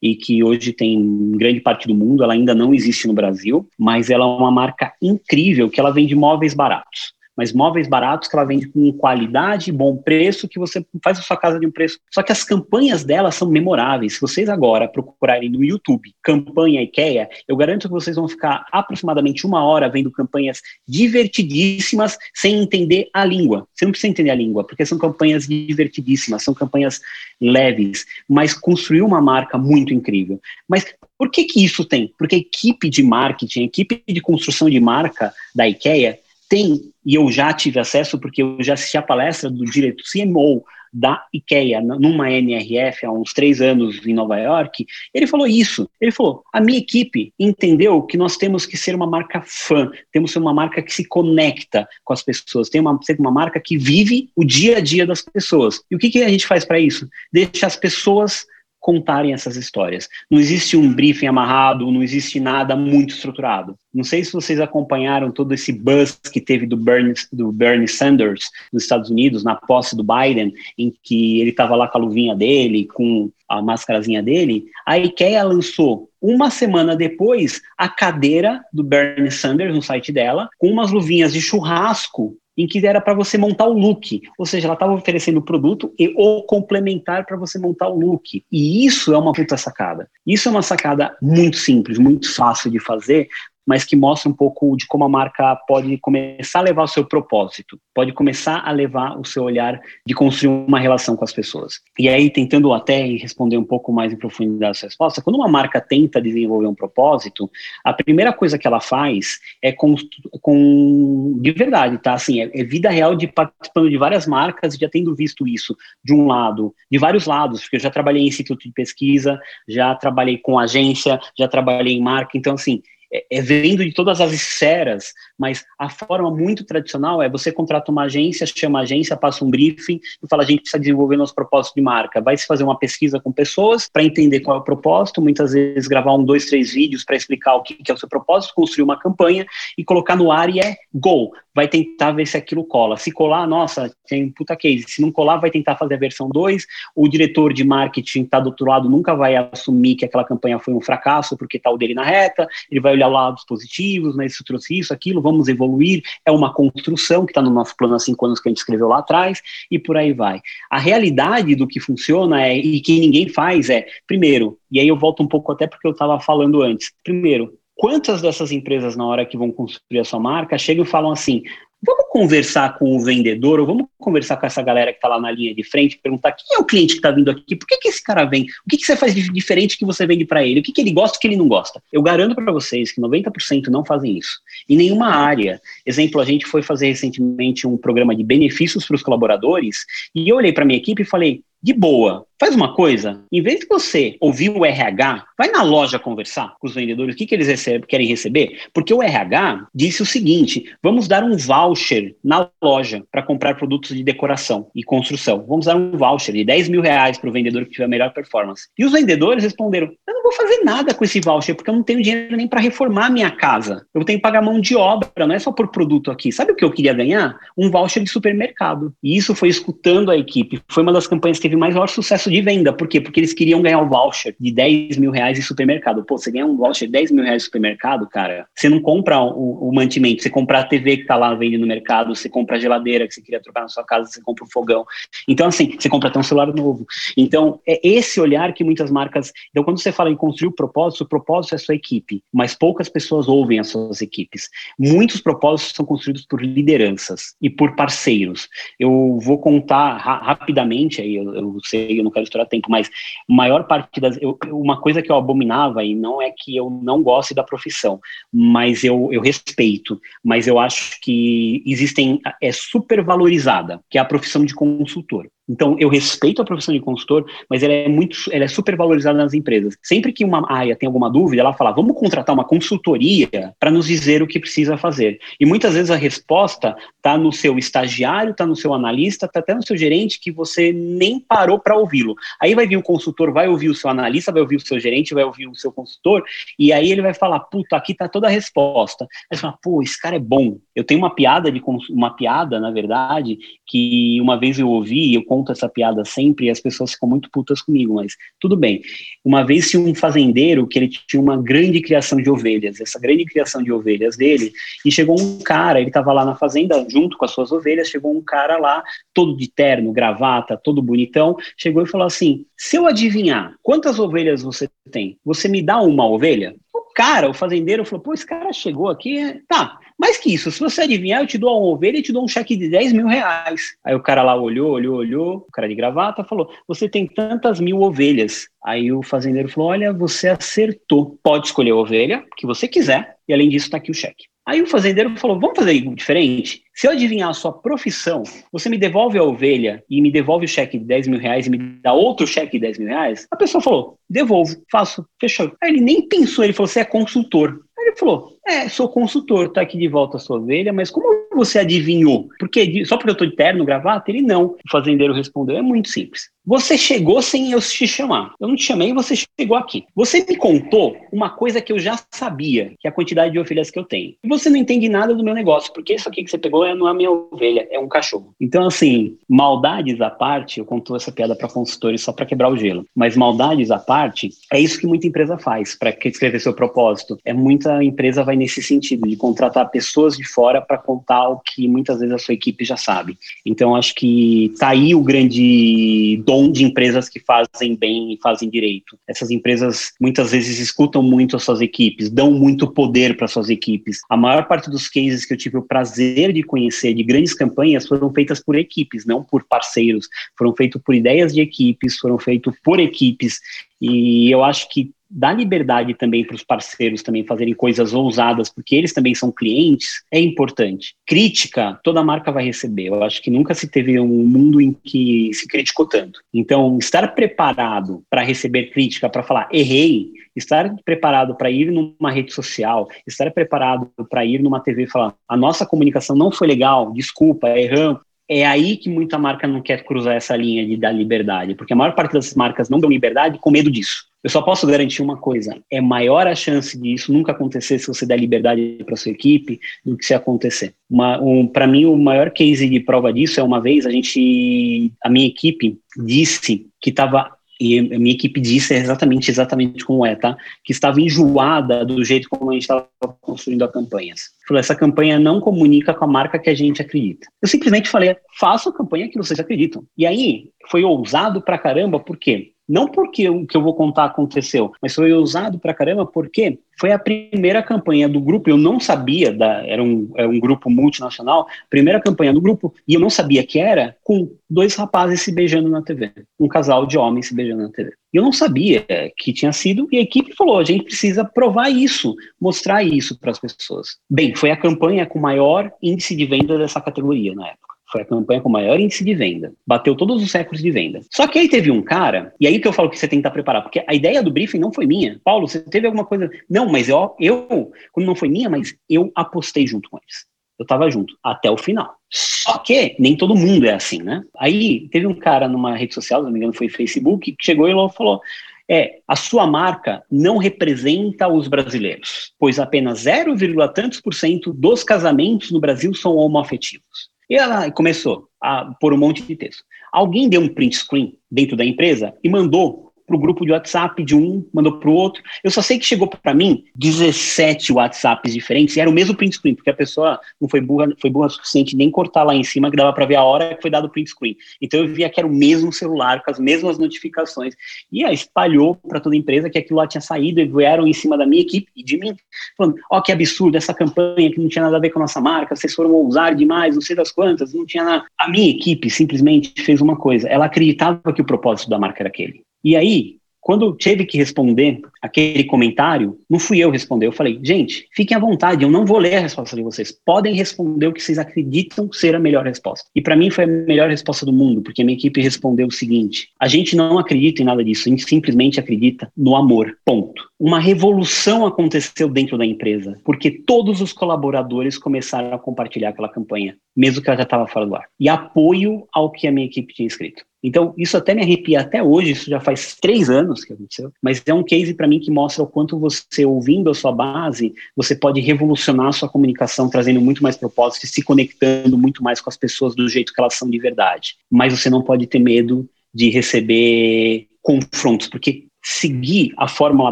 e que hoje tem grande parte do mundo, ela ainda não existe no Brasil, mas ela é uma marca incrível que ela vende móveis baratos mas móveis baratos que ela vende com qualidade, bom preço, que você faz a sua casa de um preço. Só que as campanhas dela são memoráveis. Se vocês agora procurarem no YouTube campanha IKEA, eu garanto que vocês vão ficar aproximadamente uma hora vendo campanhas divertidíssimas sem entender a língua. Você não precisa entender a língua, porque são campanhas divertidíssimas, são campanhas leves, mas construiu uma marca muito incrível. Mas por que que isso tem? Porque a equipe de marketing, a equipe de construção de marca da IKEA tem, e eu já tive acesso, porque eu já assisti a palestra do diretor CMO da IKEA, numa NRF, há uns três anos em Nova York, ele falou isso. Ele falou: a minha equipe entendeu que nós temos que ser uma marca fã, temos que ser uma marca que se conecta com as pessoas, tem uma, ser uma marca que vive o dia a dia das pessoas. E o que, que a gente faz para isso? Deixa as pessoas contarem essas histórias. Não existe um briefing amarrado, não existe nada muito estruturado. Não sei se vocês acompanharam todo esse buzz que teve do Bernie, do Bernie Sanders nos Estados Unidos, na posse do Biden, em que ele estava lá com a luvinha dele, com a máscarazinha dele. A IKEA lançou uma semana depois a cadeira do Bernie Sanders no site dela, com umas luvinhas de churrasco em que era para você montar o look, ou seja, ela estava oferecendo o produto e o complementar para você montar o look. E isso é uma puta sacada. Isso é uma sacada muito simples, muito fácil de fazer, mas que mostra um pouco de como a marca pode começar a levar o seu propósito, pode começar a levar o seu olhar de construir uma relação com as pessoas. E aí, tentando até responder um pouco mais em profundidade essa resposta, quando uma marca tenta desenvolver um propósito, a primeira coisa que ela faz é com, com de verdade, tá? Assim, é, é vida real de participando de várias marcas e já tendo visto isso de um lado, de vários lados, porque eu já trabalhei em instituto de pesquisa, já trabalhei com agência, já trabalhei em marca, então assim, é, é vendo de todas as esferas, mas a forma muito tradicional é você contrata uma agência, chama a agência, passa um briefing e fala: a gente precisa desenvolver nosso propósito de marca. Vai se fazer uma pesquisa com pessoas para entender qual é o propósito, muitas vezes gravar um, dois, três vídeos para explicar o que, que é o seu propósito, construir uma campanha e colocar no ar e é go. Vai tentar ver se aquilo cola. Se colar, nossa, tem um puta case. Se não colar, vai tentar fazer a versão 2. O diretor de marketing está do outro lado, nunca vai assumir que aquela campanha foi um fracasso porque está o dele na reta. Ele vai olhar lados positivos, mas isso trouxe isso, aquilo, vamos evoluir, é uma construção que está no nosso plano há cinco anos que a gente escreveu lá atrás, e por aí vai. A realidade do que funciona é, e que ninguém faz é, primeiro, e aí eu volto um pouco até porque eu estava falando antes, primeiro, quantas dessas empresas, na hora que vão construir a sua marca, chegam e falam assim: Vamos conversar com o vendedor, ou vamos conversar com essa galera que está lá na linha de frente, perguntar quem é o cliente que está vindo aqui, por que, que esse cara vem, o que, que você faz de diferente que você vende para ele, o que, que ele gosta e o que ele não gosta. Eu garanto para vocês que 90% não fazem isso. Em nenhuma área. Exemplo, a gente foi fazer recentemente um programa de benefícios para os colaboradores, e eu olhei para minha equipe e falei, de boa, faz uma coisa, em vez de você ouvir o RH, vai na loja conversar com os vendedores, o que, que eles querem receber, porque o RH disse o seguinte, vamos dar um voucher na loja para comprar produtos de decoração e construção, vamos dar um voucher de 10 mil reais para o vendedor que tiver a melhor performance. E os vendedores responderam, eu não vou fazer nada com esse voucher, porque eu não tenho dinheiro nem para reformar a minha casa, eu tenho que pagar mão de obra, não é só por produto aqui, sabe o que eu queria ganhar? Um voucher de supermercado. E isso foi escutando a equipe, foi uma das campanhas que teve mais maior sucesso de venda. Por quê? Porque eles queriam ganhar o voucher de 10 mil reais em supermercado. Pô, você ganha um voucher de 10 mil reais em supermercado, cara, você não compra o, o mantimento, você compra a TV que tá lá vendendo no mercado, você compra a geladeira que você queria trocar na sua casa, você compra o fogão. Então, assim, você compra até um celular novo. Então, é esse olhar que muitas marcas. Então, quando você fala em construir o propósito, o propósito é a sua equipe, mas poucas pessoas ouvem as suas equipes. Muitos propósitos são construídos por lideranças e por parceiros. Eu vou contar ra rapidamente aí, eu, eu sei, eu não quero estourar tempo, mas maior parte das. Eu, uma coisa que eu abominava, e não é que eu não goste da profissão, mas eu, eu respeito, mas eu acho que existem. É super valorizada, que é a profissão de consultor. Então, eu respeito a profissão de consultor, mas ela é muito, ela é super valorizada nas empresas. Sempre que uma área tem alguma dúvida, ela fala: vamos contratar uma consultoria para nos dizer o que precisa fazer. E muitas vezes a resposta está no seu estagiário, está no seu analista, está até no seu gerente que você nem parou para ouvi-lo. Aí vai vir o consultor, vai ouvir o seu analista, vai ouvir o seu gerente, vai ouvir o seu consultor, e aí ele vai falar: puta, aqui está toda a resposta. Aí você fala: pô, esse cara é bom. Eu tenho uma piada de uma piada, na verdade, que uma vez eu ouvi, eu conto essa piada sempre e as pessoas ficam muito putas comigo, mas tudo bem. Uma vez tinha um fazendeiro que ele tinha uma grande criação de ovelhas, essa grande criação de ovelhas dele, e chegou um cara, ele estava lá na fazenda junto com as suas ovelhas, chegou um cara lá, todo de terno, gravata, todo bonitão, chegou e falou assim: se eu adivinhar quantas ovelhas você tem, você me dá uma ovelha? Cara, o fazendeiro, falou: pô, esse cara chegou aqui, tá, mais que isso, se você adivinhar, eu te dou uma ovelha e te dou um cheque de 10 mil reais. Aí o cara lá olhou, olhou, olhou, o cara de gravata falou: Você tem tantas mil ovelhas. Aí o fazendeiro falou: Olha, você acertou. Pode escolher a ovelha que você quiser, e além disso, está aqui o cheque. Aí o fazendeiro falou: Vamos fazer diferente? Se eu adivinhar a sua profissão, você me devolve a ovelha e me devolve o cheque de 10 mil reais e me dá outro cheque de 10 mil reais? A pessoa falou: Devolvo, faço, fechou. Aí ele nem pensou, ele falou: Você é consultor. Aí ele falou: É, sou consultor, tá aqui de volta a sua ovelha, mas como você adivinhou? Porque só porque eu tô de terno, gravata? Ele não. O fazendeiro respondeu: É muito simples. Você chegou sem eu te chamar. Eu não te chamei você chegou aqui. Você me contou uma coisa que eu já sabia, que é a quantidade de ovelhas que eu tenho. E você não entende nada do meu negócio, porque isso aqui que você pegou não é minha ovelha, é um cachorro. Então, assim, maldades à parte, eu conto essa piada para consultores só para quebrar o gelo, mas maldades à parte, é isso que muita empresa faz para escrever seu propósito. É muita empresa vai nesse sentido, de contratar pessoas de fora para contar o que muitas vezes a sua equipe já sabe. Então, acho que tá aí o grande dom de empresas que fazem bem e fazem direito. Essas empresas muitas vezes escutam muito as suas equipes, dão muito poder para suas equipes. A maior parte dos cases que eu tive o prazer de conhecer de grandes campanhas foram feitas por equipes, não por parceiros. Foram feitas por ideias de equipes, foram feitas por equipes. E eu acho que dar liberdade também para os parceiros também fazerem coisas ousadas, porque eles também são clientes, é importante. Crítica, toda marca vai receber. Eu acho que nunca se teve um mundo em que se criticou tanto. Então, estar preparado para receber crítica, para falar errei, estar preparado para ir numa rede social, estar preparado para ir numa TV e falar a nossa comunicação não foi legal, desculpa, erramos, é aí que muita marca não quer cruzar essa linha de dar liberdade, porque a maior parte das marcas não dão liberdade com medo disso. Eu só posso garantir uma coisa: é maior a chance de isso nunca acontecer se você der liberdade para sua equipe do que se acontecer. Um, para mim, o maior case de prova disso é uma vez a gente, a minha equipe disse que estava e a minha equipe disse exatamente, exatamente como é, tá? Que estava enjoada do jeito como a gente estava construindo as campanhas. Falou, essa campanha não comunica com a marca que a gente acredita. Eu simplesmente falei, faça a campanha que vocês acreditam. E aí, foi ousado pra caramba, por quê? Não porque o que eu vou contar aconteceu, mas foi usado pra caramba porque foi a primeira campanha do grupo. Eu não sabia, da, era, um, era um grupo multinacional, primeira campanha do grupo, e eu não sabia que era com dois rapazes se beijando na TV, um casal de homens se beijando na TV. Eu não sabia que tinha sido, e a equipe falou: a gente precisa provar isso, mostrar isso para as pessoas. Bem, foi a campanha com maior índice de venda dessa categoria na época. Foi a campanha com maior índice de venda. Bateu todos os recordes de venda. Só que aí teve um cara, e aí que eu falo que você tem que estar preparado, porque a ideia do briefing não foi minha. Paulo, você teve alguma coisa. Não, mas eu, eu quando não foi minha, mas eu apostei junto com eles. Eu tava junto até o final. Só que nem todo mundo é assim, né? Aí teve um cara numa rede social, se não me engano foi Facebook, que chegou e falou: é a sua marca não representa os brasileiros, pois apenas 0, tantos por cento dos casamentos no Brasil são homoafetivos. E ela começou a pôr um monte de texto. Alguém deu um print screen dentro da empresa e mandou para o grupo de WhatsApp de um, mandou para o outro. Eu só sei que chegou para mim 17 WhatsApps diferentes e era o mesmo print screen, porque a pessoa não foi burra, foi burra o suficiente nem cortar lá em cima, que dava para ver a hora que foi dado o print screen. Então eu via que era o mesmo celular, com as mesmas notificações. E aí espalhou para toda a empresa que aquilo lá tinha saído e vieram em cima da minha equipe e de mim, falando: ó, oh, que absurdo essa campanha que não tinha nada a ver com a nossa marca, vocês foram ousar demais, não sei das quantas, não tinha nada. A minha equipe simplesmente fez uma coisa, ela acreditava que o propósito da marca era aquele. E aí, quando teve que responder aquele comentário, não fui eu responder. Eu falei, gente, fiquem à vontade, eu não vou ler a resposta de vocês. Podem responder o que vocês acreditam ser a melhor resposta. E para mim foi a melhor resposta do mundo, porque a minha equipe respondeu o seguinte: a gente não acredita em nada disso, a gente simplesmente acredita no amor. Ponto. Uma revolução aconteceu dentro da empresa, porque todos os colaboradores começaram a compartilhar aquela campanha, mesmo que ela já estava fora do ar. E apoio ao que a minha equipe tinha escrito. Então, isso até me arrepia até hoje, isso já faz três anos que aconteceu, mas é um case para mim que mostra o quanto você, ouvindo a sua base, você pode revolucionar a sua comunicação, trazendo muito mais propósito e se conectando muito mais com as pessoas do jeito que elas são de verdade. Mas você não pode ter medo de receber confrontos, porque seguir a fórmula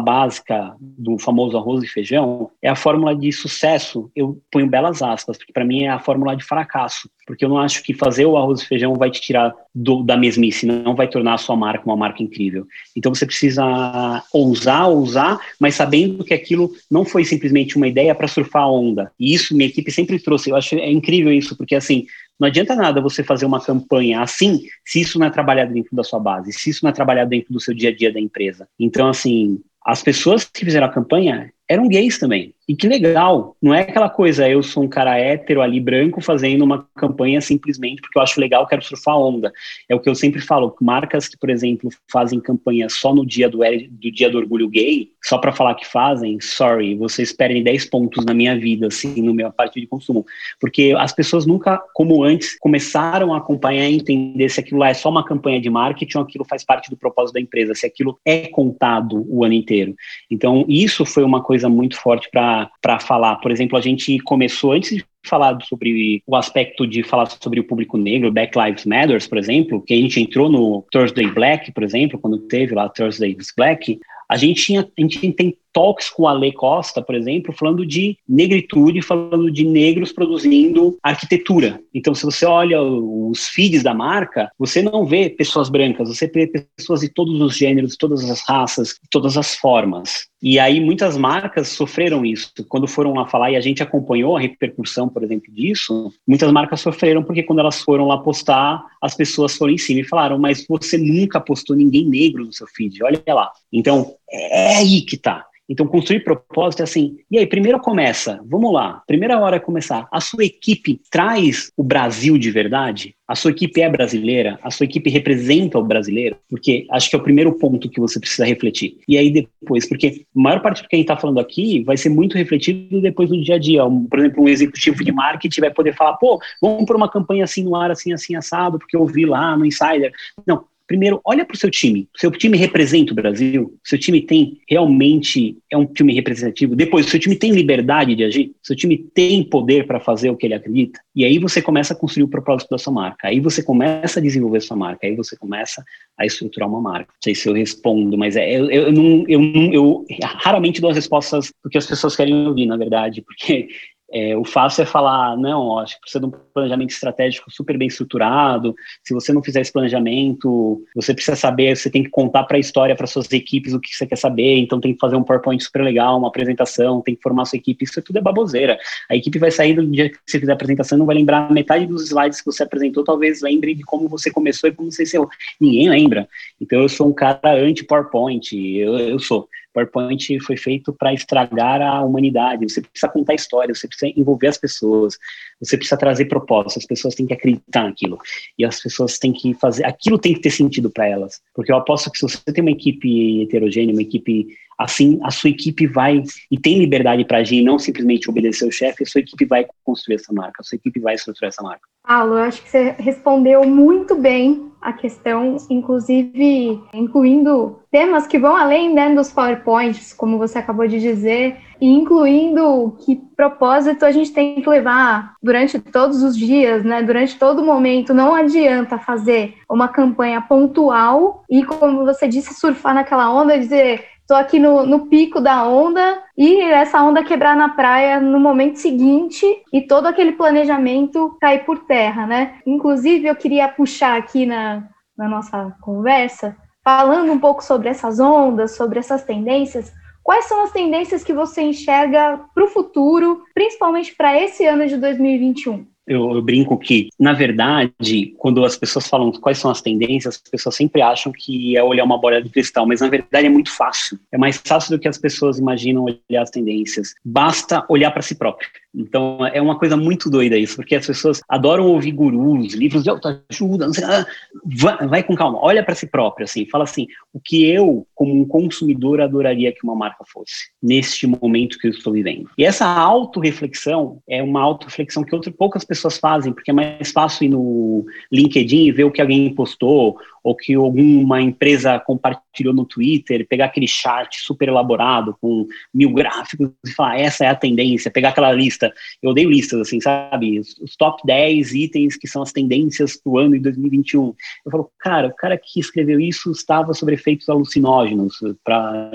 básica do famoso arroz e feijão é a fórmula de sucesso. Eu ponho belas aspas, porque para mim é a fórmula de fracasso, porque eu não acho que fazer o arroz e feijão vai te tirar do, da mesmice, não vai tornar a sua marca uma marca incrível. Então você precisa ousar, ousar, mas sabendo que aquilo não foi simplesmente uma ideia para surfar a onda. E isso minha equipe sempre trouxe. Eu acho é incrível isso, porque assim, não adianta nada você fazer uma campanha assim se isso não é trabalhado dentro da sua base, se isso não é trabalhado dentro do seu dia a dia da empresa. Então, assim, as pessoas que fizeram a campanha eram gays também. E que legal, não é aquela coisa, eu sou um cara hétero ali, branco, fazendo uma campanha simplesmente porque eu acho legal, quero surfar onda. É o que eu sempre falo, marcas que, por exemplo, fazem campanha só no dia do, do dia do orgulho gay, só para falar que fazem, sorry, vocês perdem 10 pontos na minha vida, assim, no meu parte de consumo. Porque as pessoas nunca, como antes, começaram a acompanhar e entender se aquilo lá é só uma campanha de marketing ou aquilo faz parte do propósito da empresa, se aquilo é contado o ano inteiro. Então, isso foi uma coisa muito forte para para falar. Por exemplo, a gente começou antes de falar sobre o aspecto de falar sobre o público negro, Black Lives Matters, por exemplo, que a gente entrou no Thursday Black, por exemplo, quando teve lá Thursday Black, a gente tinha, a gente tem talks com a Ale Costa, por exemplo, falando de negritude, falando de negros produzindo arquitetura. Então, se você olha os feeds da marca, você não vê pessoas brancas, você vê pessoas de todos os gêneros, todas as raças, todas as formas. E aí muitas marcas sofreram isso. Quando foram lá falar, e a gente acompanhou a repercussão, por exemplo, disso, muitas marcas sofreram porque quando elas foram lá postar, as pessoas foram em cima e falaram, mas você nunca postou ninguém negro no seu feed, olha lá. Então, é aí que tá. Então, construir propósito é assim. E aí, primeiro começa, vamos lá, primeira hora é começar. A sua equipe traz o Brasil de verdade? A sua equipe é brasileira? A sua equipe representa o brasileiro? Porque acho que é o primeiro ponto que você precisa refletir. E aí depois, porque a maior parte do que a gente está falando aqui vai ser muito refletido depois no dia a dia. Por exemplo, um executivo de marketing vai poder falar, pô, vamos por uma campanha assim no ar, assim, assim, assado, porque eu vi lá no Insider. Não, Primeiro, olha para o seu time. Seu time representa o Brasil? Seu time tem realmente é um time representativo? Depois, seu time tem liberdade de agir? Seu time tem poder para fazer o que ele acredita? E aí você começa a construir o propósito da sua marca. Aí você começa a desenvolver sua marca. Aí você começa a estruturar uma marca. Não sei se eu respondo, mas é, eu, eu, não, eu, eu raramente dou as respostas porque as pessoas querem ouvir, na verdade, porque é, o fácil é falar, não, acho que precisa de um planejamento estratégico super bem estruturado. Se você não fizer esse planejamento, você precisa saber, você tem que contar para a história, para suas equipes o que você quer saber. Então tem que fazer um PowerPoint super legal, uma apresentação, tem que formar sua equipe. Isso tudo é baboseira. A equipe vai sair do dia que você fizer a apresentação, não vai lembrar metade dos slides que você apresentou, talvez lembre de como você começou e como você encerrou. Ninguém lembra. Então eu sou um cara anti-PowerPoint, eu, eu sou. PowerPoint foi feito para estragar a humanidade. Você precisa contar história, você precisa envolver as pessoas, você precisa trazer propostas, as pessoas têm que acreditar naquilo. E as pessoas têm que fazer, aquilo tem que ter sentido para elas. Porque eu aposto que se você tem uma equipe heterogênea, uma equipe assim, a sua equipe vai e tem liberdade para agir, não simplesmente obedecer o chefe, a sua equipe vai construir essa marca, a sua equipe vai estruturar essa marca. Paulo, eu acho que você respondeu muito bem a questão, inclusive incluindo temas que vão além né, dos PowerPoints, como você acabou de dizer, e incluindo que propósito a gente tem que levar durante todos os dias, né, durante todo momento. Não adianta fazer uma campanha pontual e, como você disse, surfar naquela onda e dizer Estou aqui no, no pico da onda e essa onda quebrar na praia no momento seguinte e todo aquele planejamento cair por terra, né? Inclusive, eu queria puxar aqui na, na nossa conversa, falando um pouco sobre essas ondas, sobre essas tendências. Quais são as tendências que você enxerga para o futuro, principalmente para esse ano de 2021? Eu, eu, brinco que, na verdade, quando as pessoas falam quais são as tendências, as pessoas sempre acham que é olhar uma bola de cristal, mas na verdade é muito fácil. É mais fácil do que as pessoas imaginam olhar as tendências. Basta olhar para si próprio. Então é uma coisa muito doida isso, porque as pessoas adoram ouvir gurus, livros de autoajuda, não sei, ah, vai, vai, com calma, olha para si próprio, assim, fala assim, o que eu, como um consumidor, adoraria que uma marca fosse, neste momento que eu estou vivendo. E essa autorreflexão é uma autorreflexão que outras, poucas pessoas fazem, porque é mais fácil ir no LinkedIn e ver o que alguém postou, ou que alguma empresa compartilhou no Twitter, pegar aquele chart super elaborado com mil gráficos e falar, essa é a tendência, pegar aquela lista. Eu odeio listas, assim, sabe? Os, os top 10 itens que são as tendências do ano de 2021. Eu falo, cara, o cara que escreveu isso estava sobre efeitos alucinógenos para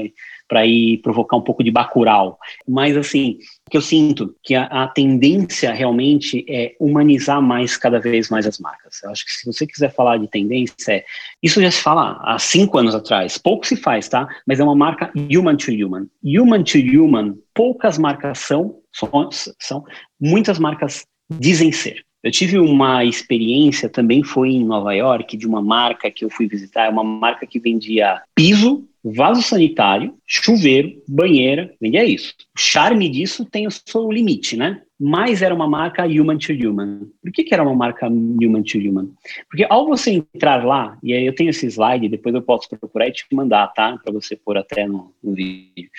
para ir provocar um pouco de bacural. Mas, assim, o que eu sinto que a, a, tendência realmente é humanizar mais, cada vez mais as marcas. Eu acho que se você quiser falar de tendência, é, isso já se fala há cinco anos atrás, pouco se faz, tá? Mas é uma marca human to human. Human to human, poucas marcas são, são, são muitas marcas dizem ser. Eu tive uma experiência, também foi em Nova York, de uma marca que eu fui visitar, uma marca que vendia piso, vaso sanitário, chuveiro, banheira, vendia isso. O charme disso tem o seu limite, né? Mas era uma marca human to human. Por que, que era uma marca human to human? Porque ao você entrar lá, e aí eu tenho esse slide, depois eu posso procurar e te mandar, tá? Para você pôr até no, no vídeo.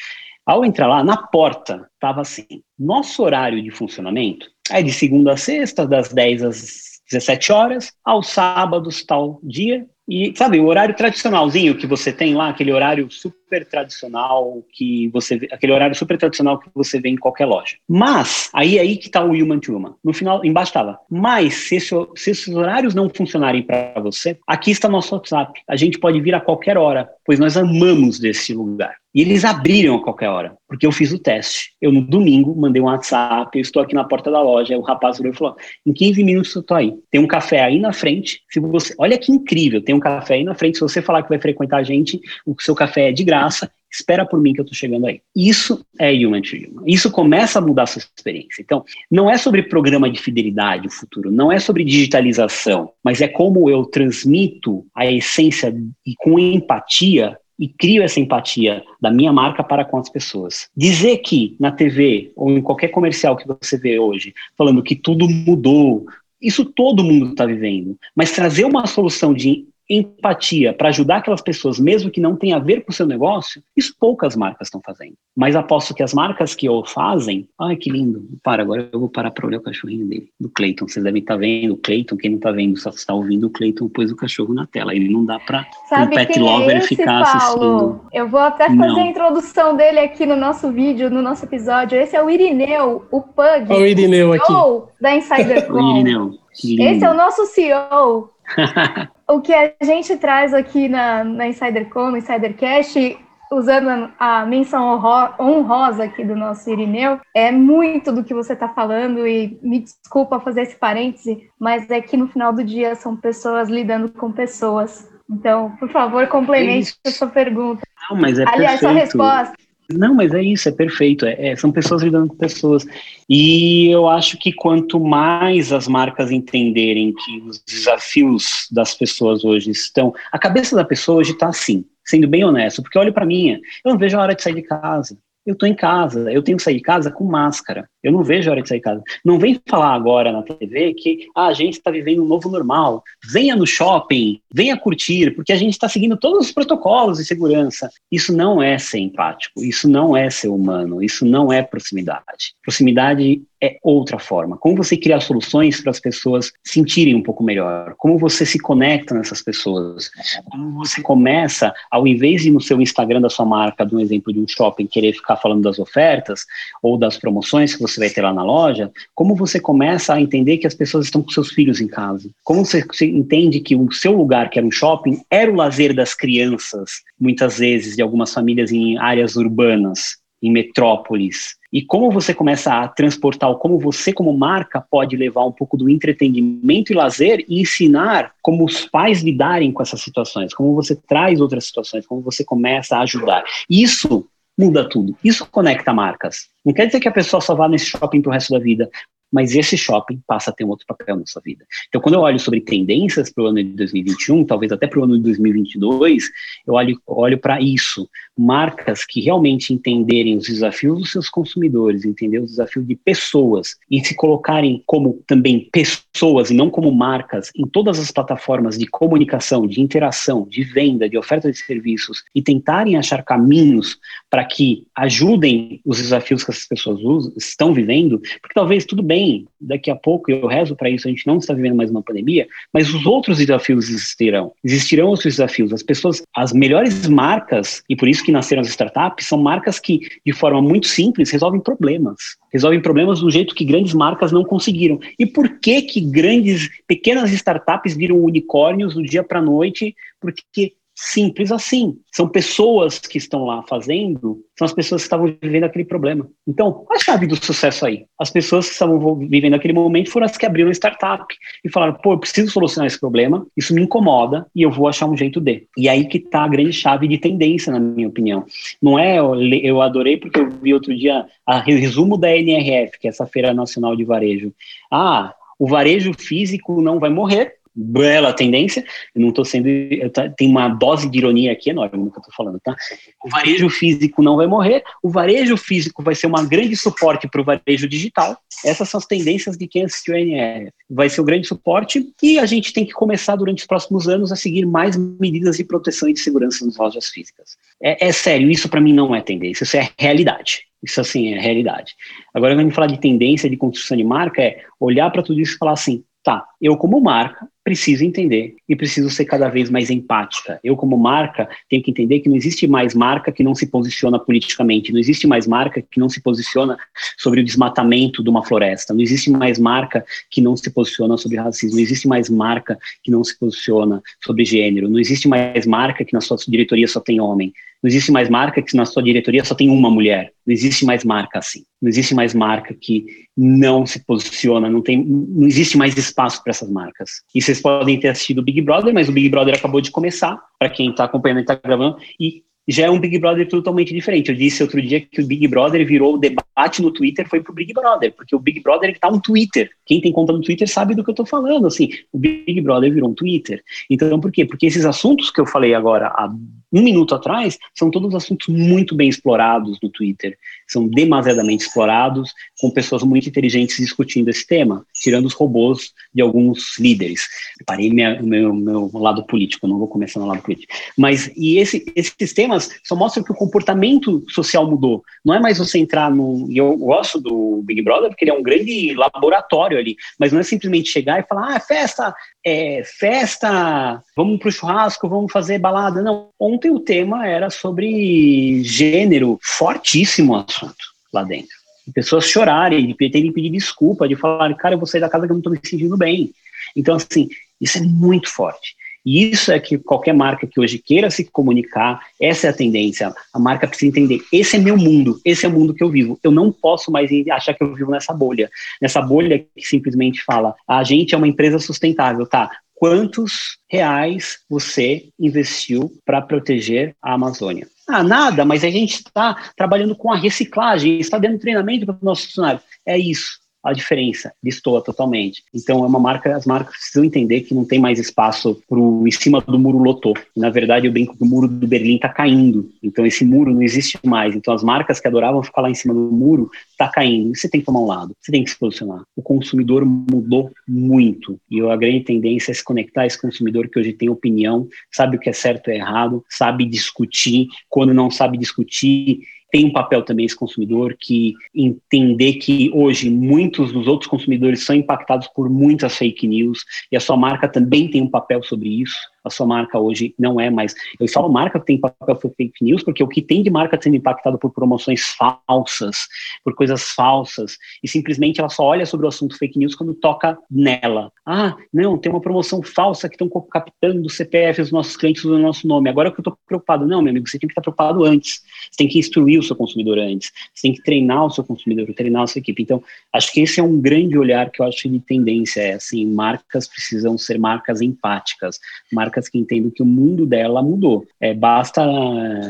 Ao entrar lá, na porta, estava assim: nosso horário de funcionamento é de segunda a sexta, das 10 às 17 horas, aos sábados, tal dia, e, sabe, o horário tradicionalzinho que você tem lá, aquele horário super tradicional que você vê, aquele horário super tradicional que você vê em qualquer loja. Mas, aí aí que tá o human to human. No final, embaixo estava. Mas, se, esse, se esses horários não funcionarem para você, aqui está nosso WhatsApp. A gente pode vir a qualquer hora, pois nós amamos desse lugar. E eles abriram a qualquer hora, porque eu fiz o teste. Eu, no domingo, mandei um WhatsApp, eu estou aqui na porta da loja, o rapaz olhou e falou, em 15 minutos eu estou aí. Tem um café aí na frente, se você... Olha que incrível, tem um café aí na frente, se você falar que vai frequentar a gente, o seu café é de graça, espera por mim que eu estou chegando aí. Isso é human to human. Isso começa a mudar a sua experiência. Então, não é sobre programa de fidelidade o futuro, não é sobre digitalização, mas é como eu transmito a essência e com empatia e crio essa empatia da minha marca para com as pessoas. Dizer que na TV ou em qualquer comercial que você vê hoje, falando que tudo mudou, isso todo mundo está vivendo, mas trazer uma solução de empatia para ajudar aquelas pessoas, mesmo que não tenha a ver com o seu negócio, isso poucas marcas estão fazendo. Mas aposto que as marcas que o fazem, ai que lindo, para, agora eu vou parar para olhar o cachorrinho dele, do Cleiton, vocês devem estar tá vendo, o Cleiton, quem não está vendo, só está ouvindo, o Cleiton pôs o cachorro na tela, ele não dá para um pet lover é esse, ficar Paulo? assistindo. Eu vou até fazer não. a introdução dele aqui no nosso vídeo, no nosso episódio, esse é o Irineu, o Pug, o Irineu aqui. da Insider o Irineu. Esse é o nosso CEO. o que a gente traz aqui na, na InsiderCom, no InsiderCast, usando a menção honrosa aqui do nosso Irineu, é muito do que você está falando e me desculpa fazer esse parêntese, mas é que no final do dia são pessoas lidando com pessoas. Então, por favor, complemente a sua pergunta. Não, mas é Aliás, perfeito. sua resposta. Não, mas é isso, é perfeito. É, é, são pessoas lidando com pessoas. E eu acho que quanto mais as marcas entenderem que os desafios das pessoas hoje estão. A cabeça da pessoa hoje está assim, sendo bem honesto, porque olha para mim, eu não vejo a hora de sair de casa. Eu estou em casa, eu tenho que sair de casa com máscara. Eu não vejo a hora de sair de casa. Não vem falar agora na TV que ah, a gente está vivendo um novo normal. Venha no shopping, venha curtir, porque a gente está seguindo todos os protocolos de segurança. Isso não é ser empático, isso não é ser humano, isso não é proximidade. Proximidade é outra forma. Como você cria soluções para as pessoas sentirem um pouco melhor? Como você se conecta nessas pessoas? Como você começa, ao invés de no seu Instagram da sua marca, de um exemplo de um shopping, querer ficar falando das ofertas ou das promoções que você vai ter lá na loja, como você começa a entender que as pessoas estão com seus filhos em casa? Como você, você entende que o seu lugar, que era um shopping, era o lazer das crianças, muitas vezes, de algumas famílias em áreas urbanas? em metrópoles, e como você começa a transportar, como você, como marca, pode levar um pouco do entretenimento e lazer e ensinar como os pais lidarem com essas situações, como você traz outras situações, como você começa a ajudar. Isso muda tudo. Isso conecta marcas. Não quer dizer que a pessoa só vá nesse shopping pro resto da vida, mas esse shopping passa a ter um outro papel na sua vida. Então, quando eu olho sobre tendências para o ano de 2021, talvez até para o ano de 2022, eu olho, olho para isso. Marcas que realmente entenderem os desafios dos seus consumidores, entender os desafios de pessoas e se colocarem como também pessoas e não como marcas em todas as plataformas de comunicação, de interação, de venda, de oferta de serviços e tentarem achar caminhos para que ajudem os desafios que essas pessoas estão vivendo, porque talvez tudo bem daqui a pouco, eu rezo para isso, a gente não está vivendo mais uma pandemia, mas os outros desafios existirão. Existirão outros desafios. As pessoas, as melhores marcas, e por isso que nasceram as startups, são marcas que, de forma muito simples, resolvem problemas. Resolvem problemas do jeito que grandes marcas não conseguiram. E por que que grandes, pequenas startups viram unicórnios do dia para a noite? Porque Simples assim. São pessoas que estão lá fazendo, são as pessoas que estavam vivendo aquele problema. Então, a chave do sucesso aí? As pessoas que estavam vivendo aquele momento foram as que abriram a startup e falaram: pô, eu preciso solucionar esse problema, isso me incomoda e eu vou achar um jeito de. E aí que está a grande chave de tendência, na minha opinião. Não é, eu adorei porque eu vi outro dia a resumo da NRF, que é essa Feira Nacional de Varejo. Ah, o varejo físico não vai morrer, bela tendência, eu não estou sendo, tá, tem uma dose de ironia aqui enorme no que eu estou falando, tá? O varejo físico não vai morrer, o varejo físico vai ser uma grande suporte para o varejo digital, essas são as tendências de quem assistiu a NR, vai ser o grande suporte e a gente tem que começar durante os próximos anos a seguir mais medidas de proteção e de segurança nas lojas físicas. É, é sério, isso para mim não é tendência, isso é realidade. Isso assim é realidade. Agora, quando a gente fala de tendência de construção de marca, é olhar para tudo isso e falar assim: tá, eu como marca preciso entender e preciso ser cada vez mais empática. Eu, como marca, tenho que entender que não existe mais marca que não se posiciona politicamente, não existe mais marca que não se posiciona sobre o desmatamento de uma floresta, não existe mais marca que não se posiciona sobre racismo, não existe mais marca que não se posiciona sobre gênero, não existe mais marca que na sua diretoria só tem homem, não existe mais marca que na sua diretoria só tem uma mulher. Não existe mais marca assim. Não existe mais marca que não se posiciona, não tem, não existe mais espaço para essas marcas. Isso vocês podem ter assistido o Big Brother, mas o Big Brother acabou de começar, para quem está acompanhando e está gravando, e já é um Big Brother totalmente diferente. Eu disse outro dia que o Big Brother virou o debate no Twitter foi pro Big Brother, porque o Big Brother está um Twitter. Quem tem conta no Twitter sabe do que eu estou falando, assim, o Big Brother virou um Twitter. Então, por quê? Porque esses assuntos que eu falei agora há um minuto atrás são todos assuntos muito bem explorados no Twitter. São demasiadamente explorados, com pessoas muito inteligentes discutindo esse tema, tirando os robôs de alguns líderes. Parei minha, meu, meu lado político, não vou começar no lado político. Mas, e esse, esses temas só mostram que o comportamento social mudou. Não é mais você entrar no. E eu gosto do Big Brother, porque ele é um grande laboratório ali, mas não é simplesmente chegar e falar, ah, festa, é, festa, vamos pro churrasco, vamos fazer balada. Não. Ontem o tema era sobre gênero, fortíssimo assunto lá dentro. Pessoas chorarem, de terem pedir desculpa, de falar, cara, eu vou sair da casa que eu não estou me sentindo bem. Então, assim, isso é muito forte. E isso é que qualquer marca que hoje queira se comunicar, essa é a tendência. A marca precisa entender: esse é meu mundo, esse é o mundo que eu vivo. Eu não posso mais achar que eu vivo nessa bolha. Nessa bolha que simplesmente fala: a gente é uma empresa sustentável, tá? Quantos reais você investiu para proteger a Amazônia? Ah, nada, mas a gente está trabalhando com a reciclagem, está dando treinamento para os nossos funcionários. É isso a diferença, destoa totalmente. Então é uma marca, as marcas precisam entender que não tem mais espaço para em cima do muro lotou. Na verdade, eu brinco que o muro do Berlim está caindo. Então esse muro não existe mais. Então as marcas que adoravam ficar lá em cima do muro está caindo. Você tem que tomar um lado. Você tem que se posicionar. O consumidor mudou muito e a grande tendência é se conectar a esse consumidor que hoje tem opinião, sabe o que é certo e errado, sabe discutir. Quando não sabe discutir, tem um papel também esse consumidor que entender que hoje muitos dos outros consumidores são impactados por muitas fake news e a sua marca também tem um papel sobre isso a sua marca hoje não é mais. Eu falo marca que tem papel fake news, porque o que tem de marca sendo impactado por promoções falsas, por coisas falsas, e simplesmente ela só olha sobre o assunto fake news quando toca nela. Ah, não, tem uma promoção falsa que estão captando o CPF dos nossos clientes do nosso nome. Agora que eu estou preocupado. Não, meu amigo, você tem que estar preocupado antes. Você tem que instruir o seu consumidor antes. Você tem que treinar o seu consumidor, treinar a sua equipe. Então, acho que esse é um grande olhar que eu acho de tendência. É assim, marcas precisam ser marcas empáticas, marcas marcas que entendem que o mundo dela mudou. É, basta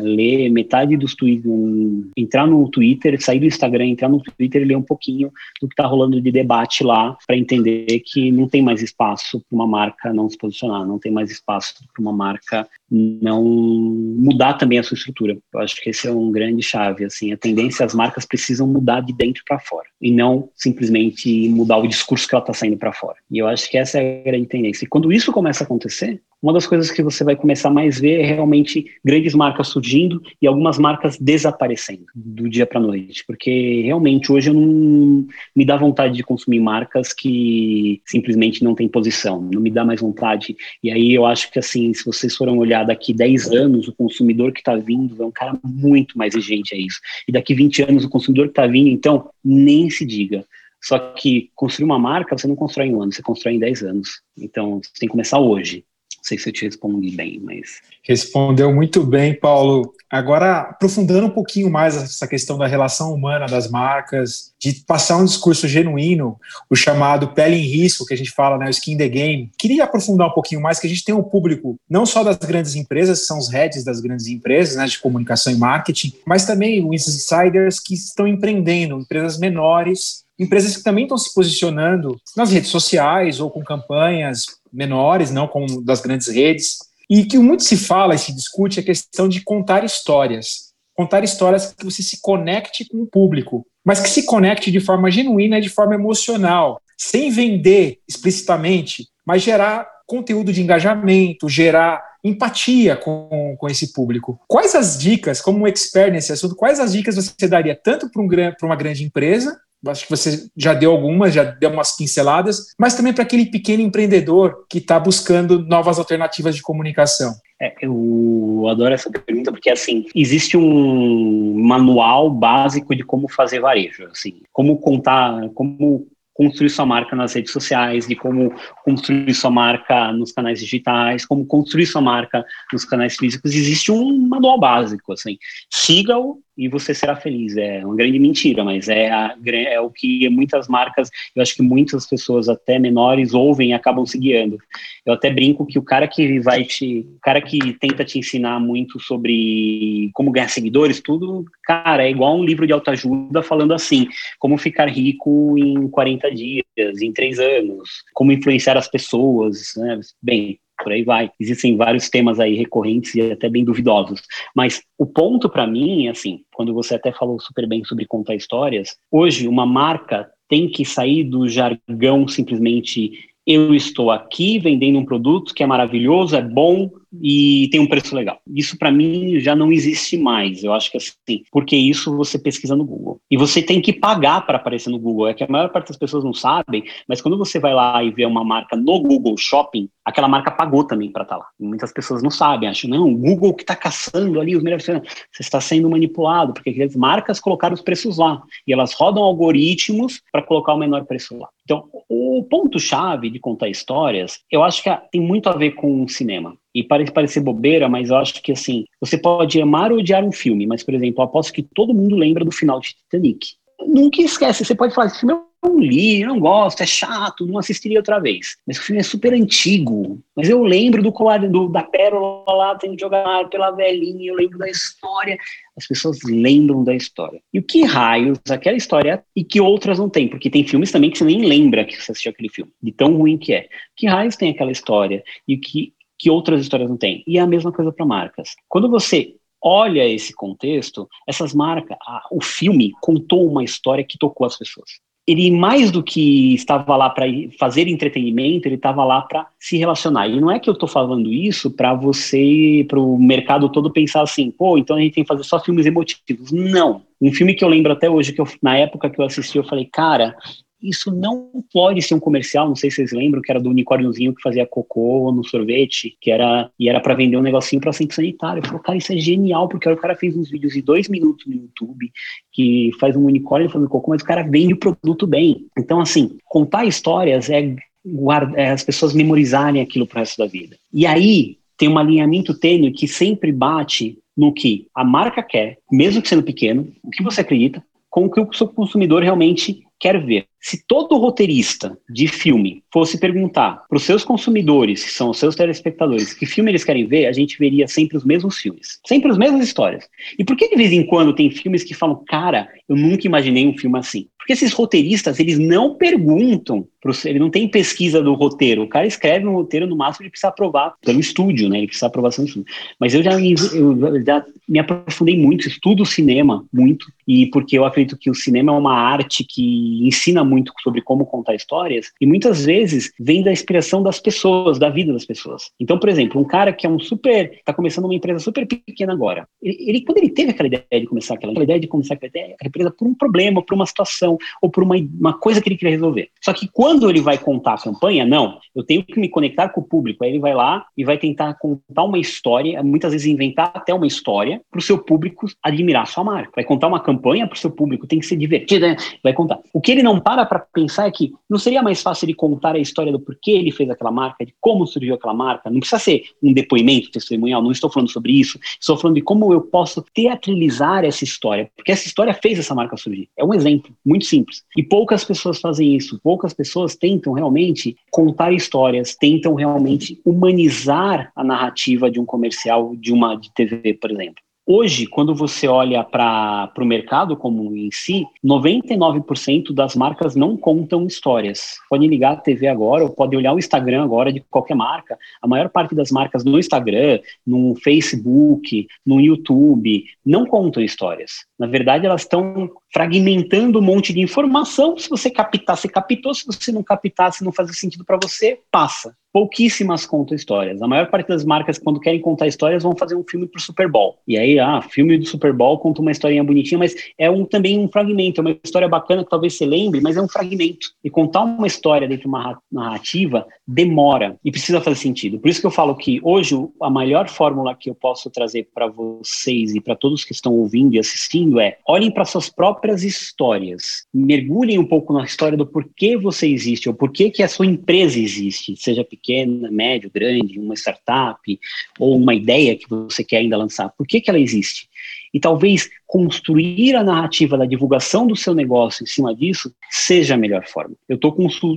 ler metade dos tweets, entrar no Twitter, sair do Instagram, entrar no Twitter e ler um pouquinho do que está rolando de debate lá para entender que não tem mais espaço para uma marca não se posicionar, não tem mais espaço para uma marca não mudar também a sua estrutura. Eu acho que esse é um grande chave. Assim, a tendência as marcas precisam mudar de dentro para fora e não simplesmente mudar o discurso que ela está saindo para fora. E eu acho que essa é a grande tendência. E quando isso começa a acontecer, uma das coisas que você vai começar mais ver é realmente grandes marcas surgindo e algumas marcas desaparecendo do dia para noite, porque realmente hoje eu não me dá vontade de consumir marcas que simplesmente não têm posição, não me dá mais vontade. E aí eu acho que assim, se vocês forem olhar daqui 10 anos, o consumidor que está vindo é um cara muito mais exigente a isso. E daqui 20 anos o consumidor que está vindo, então, nem se diga. Só que construir uma marca você não constrói em um ano, você constrói em 10 anos. Então, você tem que começar hoje sei se eu te respondi bem, mas. Respondeu muito bem, Paulo. Agora, aprofundando um pouquinho mais essa questão da relação humana das marcas, de passar um discurso genuíno, o chamado pele em risco, que a gente fala, né, o skin the game. Queria aprofundar um pouquinho mais, que a gente tem um público não só das grandes empresas, que são os heads das grandes empresas, né, de comunicação e marketing, mas também os insiders que estão empreendendo, empresas menores, empresas que também estão se posicionando nas redes sociais ou com campanhas menores, não como das grandes redes. E que muito se fala e se discute é a questão de contar histórias. Contar histórias que você se conecte com o público, mas que se conecte de forma genuína e de forma emocional, sem vender explicitamente, mas gerar conteúdo de engajamento, gerar empatia com, com esse público. Quais as dicas, como um expert nesse assunto, quais as dicas você daria tanto para um, uma grande empresa acho que você já deu algumas, já deu umas pinceladas, mas também para aquele pequeno empreendedor que está buscando novas alternativas de comunicação. É, eu adoro essa pergunta porque assim existe um manual básico de como fazer varejo, assim, como contar, como construir sua marca nas redes sociais, de como construir sua marca nos canais digitais, como construir sua marca nos canais físicos. Existe um manual básico, assim. Siga-o e você será feliz. É uma grande mentira, mas é, a, é o que muitas marcas, eu acho que muitas pessoas até menores ouvem e acabam se guiando. Eu até brinco que o cara que vai te, o cara que tenta te ensinar muito sobre como ganhar seguidores, tudo, cara, é igual um livro de autoajuda falando assim, como ficar rico em 40 dias, em 3 anos, como influenciar as pessoas, né? Bem, por aí vai. Existem vários temas aí recorrentes e até bem duvidosos. Mas o ponto para mim, assim, quando você até falou super bem sobre contar histórias, hoje uma marca tem que sair do jargão simplesmente eu estou aqui vendendo um produto que é maravilhoso, é bom, e tem um preço legal. Isso para mim já não existe mais. Eu acho que assim, porque isso você pesquisa no Google. E você tem que pagar para aparecer no Google. É que a maior parte das pessoas não sabem, mas quando você vai lá e vê uma marca no Google Shopping, aquela marca pagou também para estar tá lá. E muitas pessoas não sabem, acham, não, o Google que está caçando ali os melhores. Você está sendo manipulado, porque as marcas colocaram os preços lá. E elas rodam algoritmos para colocar o menor preço lá. Então, o ponto-chave de contar histórias, eu acho que tem muito a ver com o cinema. E parece parecer bobeira, mas eu acho que assim, você pode amar ou odiar um filme, mas, por exemplo, eu aposto que todo mundo lembra do final de Titanic. Nunca esquece, você pode falar, esse filme eu não li, não gosto, é chato, não assistiria outra vez. Mas o filme é super antigo. Mas eu lembro do colar do, da pérola lá, tendo jogar pela velhinha, eu lembro da história. As pessoas lembram da história. E o que raios aquela história é e que outras não tem? Porque tem filmes também que você nem lembra que você assistiu aquele filme, de tão ruim que é. Que raios tem aquela história? E que que outras histórias não têm. E é a mesma coisa para marcas. Quando você olha esse contexto, essas marcas, a, o filme contou uma história que tocou as pessoas. Ele, mais do que estava lá para fazer entretenimento, ele estava lá para se relacionar. E não é que eu estou falando isso para você, para o mercado todo pensar assim, pô, então a gente tem que fazer só filmes emotivos. Não. Um filme que eu lembro até hoje, que eu, na época que eu assisti, eu falei, cara, isso não pode ser um comercial, não sei se vocês lembram, que era do unicórniozinho que fazia cocô no sorvete, que era e era para vender um negocinho para centro sanitário. Eu falei, cara, isso é genial, porque o cara fez uns vídeos de dois minutos no YouTube, que faz um unicórnio fazendo cocô, mas o cara vende o produto bem. Então, assim, contar histórias é, guarda, é as pessoas memorizarem aquilo pro resto da vida. E aí, tem um alinhamento tênue que sempre bate no que a marca quer, mesmo que sendo pequeno, o que você acredita, com o que o seu consumidor realmente quer ver. Se todo roteirista de filme fosse perguntar para os seus consumidores, que são os seus telespectadores, que filme eles querem ver, a gente veria sempre os mesmos filmes, sempre as mesmas histórias. E por que de vez em quando tem filmes que falam, cara, eu nunca imaginei um filme assim? Porque esses roteiristas, eles não perguntam, ele não tem pesquisa do roteiro. O cara escreve um roteiro, no máximo ele precisa aprovar pelo estúdio, né? Ele precisa aprovação do estúdio. Mas eu já, eu já me aprofundei muito, estudo cinema muito, e porque eu acredito que o cinema é uma arte que ensina muito sobre como contar histórias, e muitas vezes vem da inspiração das pessoas, da vida das pessoas. Então, por exemplo, um cara que é um super, está começando uma empresa super pequena agora, ele, ele, quando ele teve aquela ideia de começar aquela, aquela ideia de começar aquela ideia, a empresa por um problema, por uma situação, ou por uma, uma coisa que ele queria resolver. Só que quando ele vai contar a campanha, não, eu tenho que me conectar com o público. Aí ele vai lá e vai tentar contar uma história, muitas vezes inventar até uma história para o seu público admirar a sua marca. Vai contar uma campanha para o seu público, tem que ser divertida, né? vai contar. O que ele não para para pensar é que não seria mais fácil ele contar a história do porquê ele fez aquela marca, de como surgiu aquela marca. Não precisa ser um depoimento testemunhal, não estou falando sobre isso. Estou falando de como eu posso teatralizar essa história, porque essa história fez essa marca surgir. É um exemplo muito simples. E poucas pessoas fazem isso. Poucas pessoas tentam realmente contar histórias, tentam realmente humanizar a narrativa de um comercial, de uma de TV, por exemplo. Hoje, quando você olha para o mercado como em si, 99% das marcas não contam histórias. Pode ligar a TV agora, ou pode olhar o Instagram agora de qualquer marca. A maior parte das marcas no Instagram, no Facebook, no YouTube, não contam histórias. Na verdade, elas estão fragmentando um monte de informação. Se você captar, você captou. Se você não captar, se não fazer sentido para você, passa. Pouquíssimas contam histórias. A maior parte das marcas, quando querem contar histórias, vão fazer um filme para o Super Bowl. E aí, ah, filme do Super Bowl conta uma historinha bonitinha, mas é um, também um fragmento, é uma história bacana que talvez você lembre, mas é um fragmento. E contar uma história dentro de uma narrativa demora e precisa fazer sentido. Por isso que eu falo que hoje a melhor fórmula que eu posso trazer para vocês e para todos que estão ouvindo e assistindo é olhem para suas próprias histórias, mergulhem um pouco na história do porquê você existe ou porquê que a sua empresa existe, seja pequena, médio, grande, uma startup ou uma ideia que você quer ainda lançar. Por que, que ela existe? E talvez construir a narrativa da divulgação do seu negócio em cima disso seja a melhor forma. Eu estou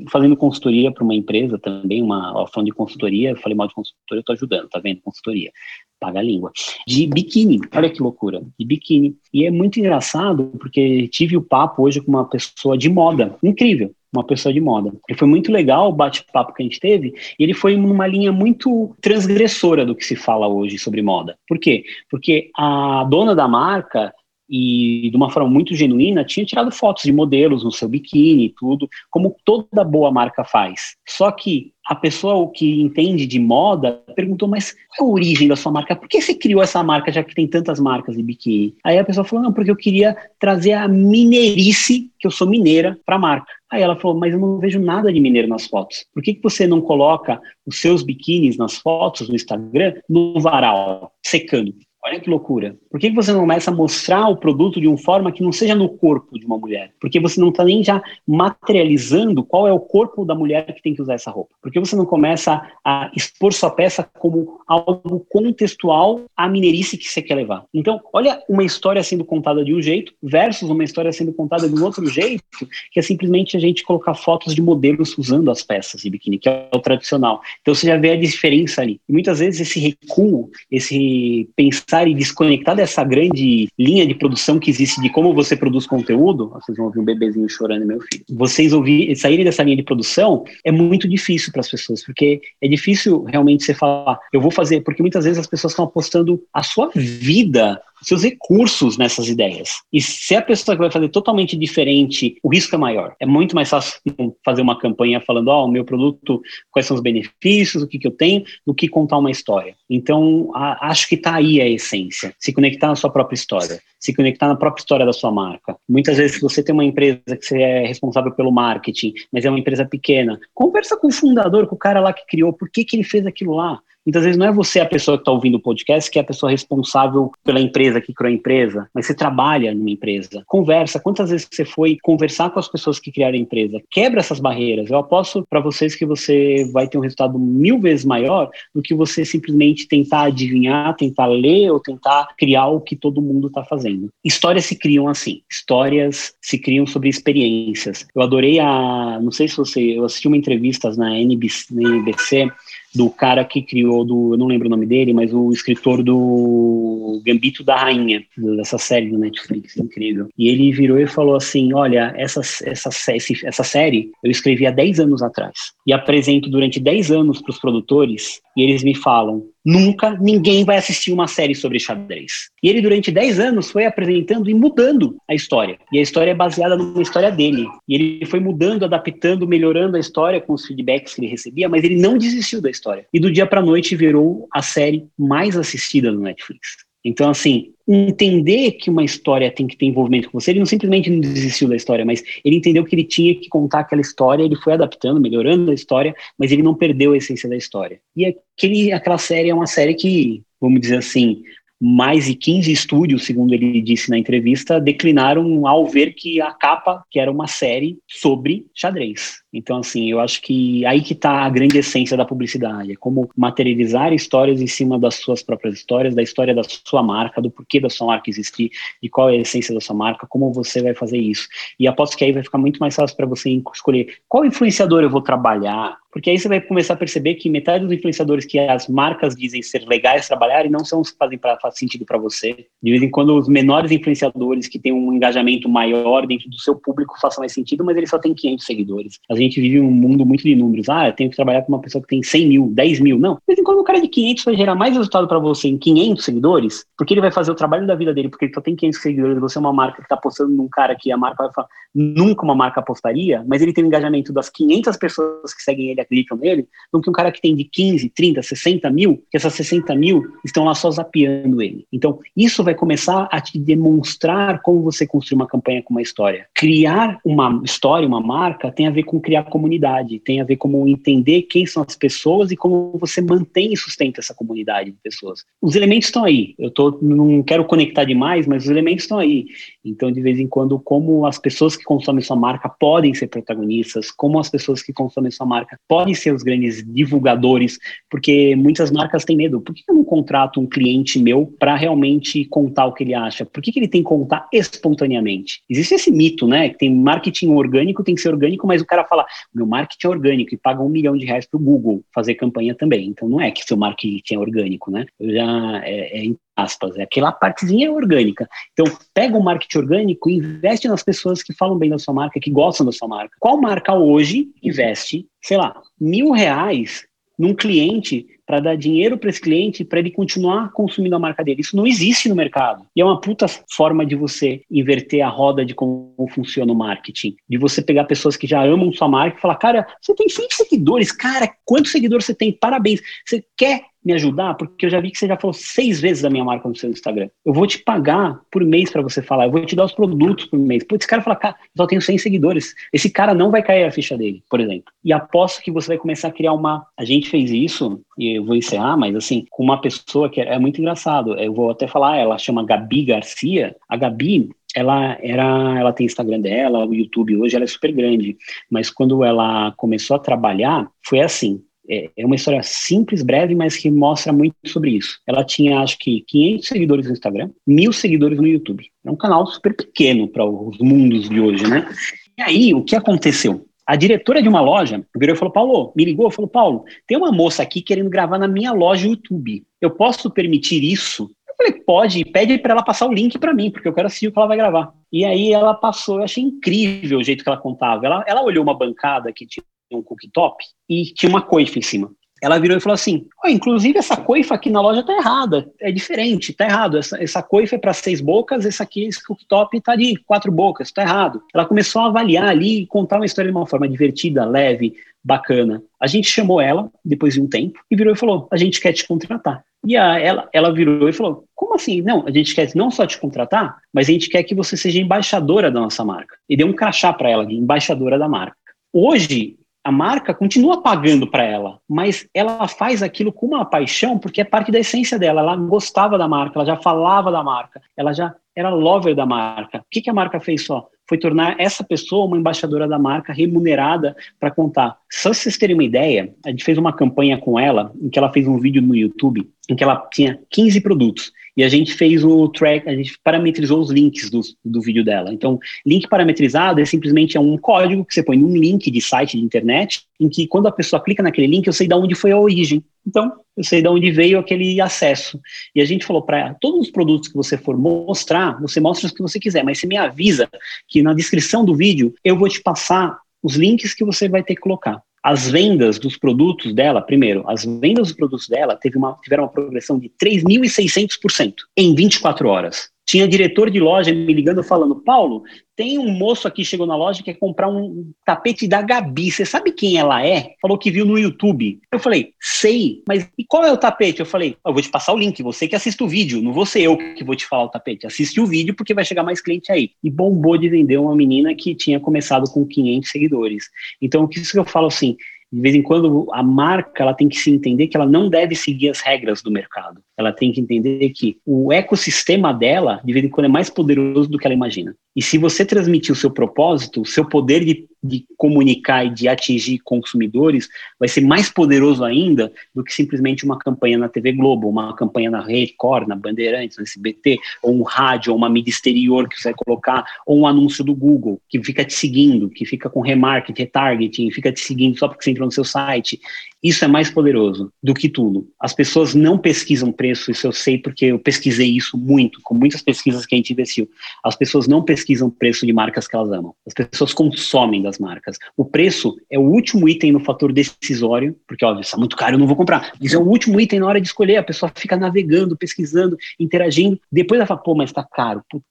fazendo consultoria para uma empresa também, uma falando de consultoria, eu falei mal de consultoria, eu estou ajudando, tá vendo? Consultoria. Paga a língua, de biquíni. Olha que loucura, de biquíni. E é muito engraçado porque tive o papo hoje com uma pessoa de moda, incrível uma pessoa de moda. E foi muito legal o bate-papo que a gente teve, e ele foi numa linha muito transgressora do que se fala hoje sobre moda. Por quê? Porque a dona da marca e de uma forma muito genuína, tinha tirado fotos de modelos no seu biquíni e tudo, como toda boa marca faz. Só que a pessoa que entende de moda perguntou, mas qual é a origem da sua marca? Por que você criou essa marca, já que tem tantas marcas de biquíni? Aí a pessoa falou, não, porque eu queria trazer a mineirice, que eu sou mineira, para a marca. Aí ela falou, mas eu não vejo nada de mineiro nas fotos. Por que, que você não coloca os seus biquínis nas fotos no Instagram no varal, secando? Olha que loucura. Por que você não começa a mostrar o produto de uma forma que não seja no corpo de uma mulher? Porque você não está nem já materializando qual é o corpo da mulher que tem que usar essa roupa. Por que você não começa a expor sua peça como algo contextual à mineirice que você quer levar? Então, olha uma história sendo contada de um jeito versus uma história sendo contada de um outro jeito, que é simplesmente a gente colocar fotos de modelos usando as peças de biquíni, que é o tradicional. Então, você já vê a diferença ali. Muitas vezes esse recuo, esse pensar e desconectar dessa grande linha de produção que existe de como você produz conteúdo, vocês vão ouvir um bebezinho chorando, meu filho. Vocês ouvir, saírem dessa linha de produção é muito difícil para as pessoas, porque é difícil realmente você falar, eu vou fazer, porque muitas vezes as pessoas estão apostando a sua vida seus recursos nessas ideias. E se a pessoa que vai fazer totalmente diferente, o risco é maior. É muito mais fácil fazer uma campanha falando, ó, oh, o meu produto, quais são os benefícios, o que, que eu tenho, do que contar uma história. Então, a, acho que está aí a essência. Se conectar na sua própria história, se conectar na própria história da sua marca. Muitas vezes, se você tem uma empresa que você é responsável pelo marketing, mas é uma empresa pequena, conversa com o fundador, com o cara lá que criou, por que, que ele fez aquilo lá? Muitas vezes não é você a pessoa que está ouvindo o podcast que é a pessoa responsável pela empresa que criou a empresa, mas você trabalha numa empresa. Conversa. Quantas vezes você foi conversar com as pessoas que criaram a empresa? Quebra essas barreiras. Eu aposto para vocês que você vai ter um resultado mil vezes maior do que você simplesmente tentar adivinhar, tentar ler ou tentar criar o que todo mundo está fazendo. Histórias se criam assim. Histórias se criam sobre experiências. Eu adorei a. Não sei se você. Eu assisti uma entrevista na NBC, na NBC do cara que criou, do, eu não lembro o nome dele, mas o escritor do Gambito da Rainha, dessa série do Netflix, incrível. E ele virou e falou assim, olha, essa, essa, essa série eu escrevi há 10 anos atrás, e apresento durante 10 anos para os produtores, e eles me falam, nunca ninguém vai assistir uma série sobre xadrez. E ele, durante 10 anos, foi apresentando e mudando a história. E a história é baseada numa história dele. E ele foi mudando, adaptando, melhorando a história com os feedbacks que ele recebia, mas ele não desistiu da história. E do dia para noite virou a série mais assistida do Netflix. Então, assim, entender que uma história tem que ter envolvimento com você, ele não simplesmente não desistiu da história, mas ele entendeu que ele tinha que contar aquela história, ele foi adaptando, melhorando a história, mas ele não perdeu a essência da história. E aquele, aquela série é uma série que, vamos dizer assim, mais de 15 estúdios, segundo ele disse na entrevista, declinaram ao ver que a capa, que era uma série sobre xadrez. Então, assim, eu acho que aí que está a grande essência da publicidade, é como materializar histórias em cima das suas próprias histórias, da história da sua marca, do porquê da sua marca existir, de qual é a essência da sua marca, como você vai fazer isso. E aposto que aí vai ficar muito mais fácil para você escolher qual influenciador eu vou trabalhar, porque aí você vai começar a perceber que metade dos influenciadores que as marcas dizem ser legais trabalhar e não são os que fazem pra, faz sentido para você. De vez em quando, os menores influenciadores que têm um engajamento maior dentro do seu público façam mais sentido, mas ele só tem 500 seguidores. A gente vive um mundo muito de números. Ah, eu tenho que trabalhar com uma pessoa que tem 100 mil, 10 mil. Não. De vez em quando, o cara de 500 vai gerar mais resultado para você em 500 seguidores, porque ele vai fazer o trabalho da vida dele, porque ele só tem 500 seguidores. Você é uma marca que está apostando num cara que a marca vai falar, nunca uma marca apostaria, mas ele tem o engajamento das 500 pessoas que seguem ele, acreditam nele, do que um cara que tem de 15, 30, 60 mil, que essas 60 mil estão lá só zapeando ele. Então, isso vai começar a te demonstrar como você construir uma campanha com uma história. Criar uma história, uma marca, tem a ver com criar comunidade, tem a ver com entender quem são as pessoas e como você mantém e sustenta essa comunidade de pessoas. Os elementos estão aí. Eu tô, não quero conectar demais, mas os elementos estão aí. Então, de vez em quando, como as pessoas que consomem sua marca podem ser protagonistas, como as pessoas que consomem sua marca podem ser os grandes divulgadores, porque muitas marcas têm medo. Por que eu não contrato um cliente meu para realmente contar o que ele acha? Por que, que ele tem que contar espontaneamente? Existe esse mito, né? Que tem marketing orgânico, tem que ser orgânico, mas o cara fala, meu marketing é orgânico e paga um milhão de reais para o Google fazer campanha também. Então não é que seu marketing é orgânico, né? Eu já é, é aspas, é aquela partezinha orgânica. Então, pega o marketing orgânico e investe nas pessoas que falam bem da sua marca, que gostam da sua marca. Qual marca hoje investe, sei lá, mil reais num cliente para dar dinheiro para esse cliente para ele continuar consumindo a marca dele. Isso não existe no mercado. E é uma puta forma de você inverter a roda de como funciona o marketing. De você pegar pessoas que já amam sua marca e falar, cara, você tem 100 seguidores, cara, quantos seguidores você tem? Parabéns. Você quer me ajudar? Porque eu já vi que você já falou seis vezes da minha marca no seu Instagram. Eu vou te pagar por mês para você falar, eu vou te dar os produtos por mês. Pô, esse cara fala, cara, eu só tenho 100 seguidores. Esse cara não vai cair a ficha dele, por exemplo. E aposto que você vai começar a criar uma. A gente fez isso, e eu vou encerrar, mas assim, com uma pessoa que é, é muito engraçado. Eu vou até falar, ela chama Gabi Garcia. A Gabi, ela era, ela tem Instagram dela, o YouTube hoje ela é super grande, mas quando ela começou a trabalhar, foi assim, é, é uma história simples, breve, mas que mostra muito sobre isso. Ela tinha, acho que, 500 seguidores no Instagram, mil seguidores no YouTube. É um canal super pequeno para os mundos de hoje, né? E aí, o que aconteceu? A diretora de uma loja virou e falou: Paulo, me ligou, falou: Paulo, tem uma moça aqui querendo gravar na minha loja YouTube. Eu posso permitir isso? Eu falei: pode, pede para ela passar o link para mim, porque eu quero assistir o que ela vai gravar. E aí ela passou, eu achei incrível o jeito que ela contava. Ela, ela olhou uma bancada que tinha um cooktop e tinha uma coifa em cima. Ela virou e falou assim: oh, inclusive essa coifa aqui na loja tá errada, é diferente, tá errado. Essa, essa coifa é para seis bocas, esse aqui, esse cooktop tá de quatro bocas, tá errado. Ela começou a avaliar ali e contar uma história de uma forma divertida, leve, bacana. A gente chamou ela, depois de um tempo, e virou e falou: a gente quer te contratar. E a, ela, ela virou e falou: como assim? Não, a gente quer não só te contratar, mas a gente quer que você seja embaixadora da nossa marca. E deu um crachá para ela de embaixadora da marca. Hoje, a marca continua pagando para ela, mas ela faz aquilo com uma paixão porque é parte da essência dela. Ela gostava da marca, ela já falava da marca, ela já era lover da marca. O que, que a marca fez só? Foi tornar essa pessoa uma embaixadora da marca remunerada para contar. Só vocês terem uma ideia, a gente fez uma campanha com ela, em que ela fez um vídeo no YouTube, em que ela tinha 15 produtos. E a gente fez o track, a gente parametrizou os links do, do vídeo dela. Então, link parametrizado é simplesmente é um código que você põe num link de site de internet, em que quando a pessoa clica naquele link, eu sei de onde foi a origem. Então, eu sei de onde veio aquele acesso. E a gente falou para todos os produtos que você for mostrar, você mostra os que você quiser, mas você me avisa que na descrição do vídeo eu vou te passar os links que você vai ter que colocar. As vendas dos produtos dela, primeiro, as vendas dos produtos dela teve uma, tiveram uma progressão de 3.600% em 24 horas. Tinha diretor de loja me ligando falando: Paulo, tem um moço aqui chegou na loja que quer comprar um tapete da Gabi. Você sabe quem ela é? Falou que viu no YouTube. Eu falei: sei, mas e qual é o tapete? Eu falei: eu vou te passar o link. Você que assiste o vídeo, não vou ser eu que vou te falar o tapete. Assiste o vídeo porque vai chegar mais cliente aí. E bombou de vender uma menina que tinha começado com 500 seguidores. Então, o que isso que eu falo assim? de vez em quando a marca ela tem que se entender que ela não deve seguir as regras do mercado. Ela tem que entender que o ecossistema dela, de vez em quando, é mais poderoso do que ela imagina. E se você transmitir o seu propósito, o seu poder de, de comunicar e de atingir consumidores vai ser mais poderoso ainda do que simplesmente uma campanha na TV Globo, uma campanha na Record, na Bandeirantes, no SBT, ou um rádio, ou uma mídia exterior que você vai colocar, ou um anúncio do Google que fica te seguindo, que fica com remarketing, retargeting, fica te seguindo só porque você entrou no seu site. Isso é mais poderoso do que tudo. As pessoas não pesquisam preço, isso eu sei porque eu pesquisei isso muito, com muitas pesquisas que a gente investiu. As pessoas não pesquisam preço de marcas que elas amam. As pessoas consomem das marcas. O preço é o último item no fator decisório, porque, óbvio, está muito caro, eu não vou comprar. Mas é o último item na hora de escolher. A pessoa fica navegando, pesquisando, interagindo. Depois ela fala, pô, mas está caro. Puta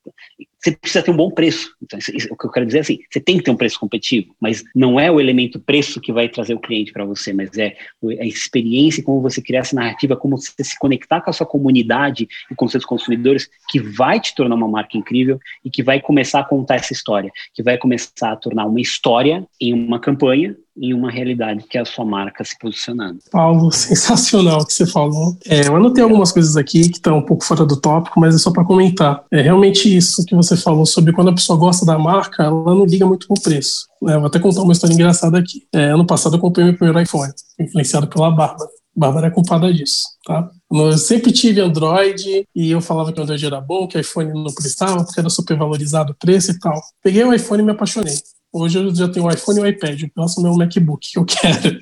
você precisa ter um bom preço. Então, isso, isso, o que eu quero dizer é assim, você tem que ter um preço competitivo, mas não é o elemento preço que vai trazer o cliente para você, mas é a experiência, como você criar essa narrativa, como você se conectar com a sua comunidade e com seus consumidores, que vai te tornar uma marca incrível e que vai começar a contar essa história, que vai começar a tornar uma história em uma campanha em uma realidade que é a sua marca se posicionando. Paulo, sensacional o que você falou. É, eu anotei algumas coisas aqui que estão um pouco fora do tópico, mas é só para comentar. É realmente isso que você falou sobre quando a pessoa gosta da marca, ela não liga muito com o preço. É, vou até contar uma história engraçada aqui. É, ano passado eu comprei meu primeiro iPhone, influenciado pela Bárbara. Bárbara é culpada disso, tá? Eu sempre tive Android e eu falava que o Android era bom, que o iPhone não prestava, porque era super valorizado o preço e tal. Peguei o iPhone e me apaixonei. Hoje eu já tenho o iPhone e o iPad. O próximo é o MacBook que eu quero.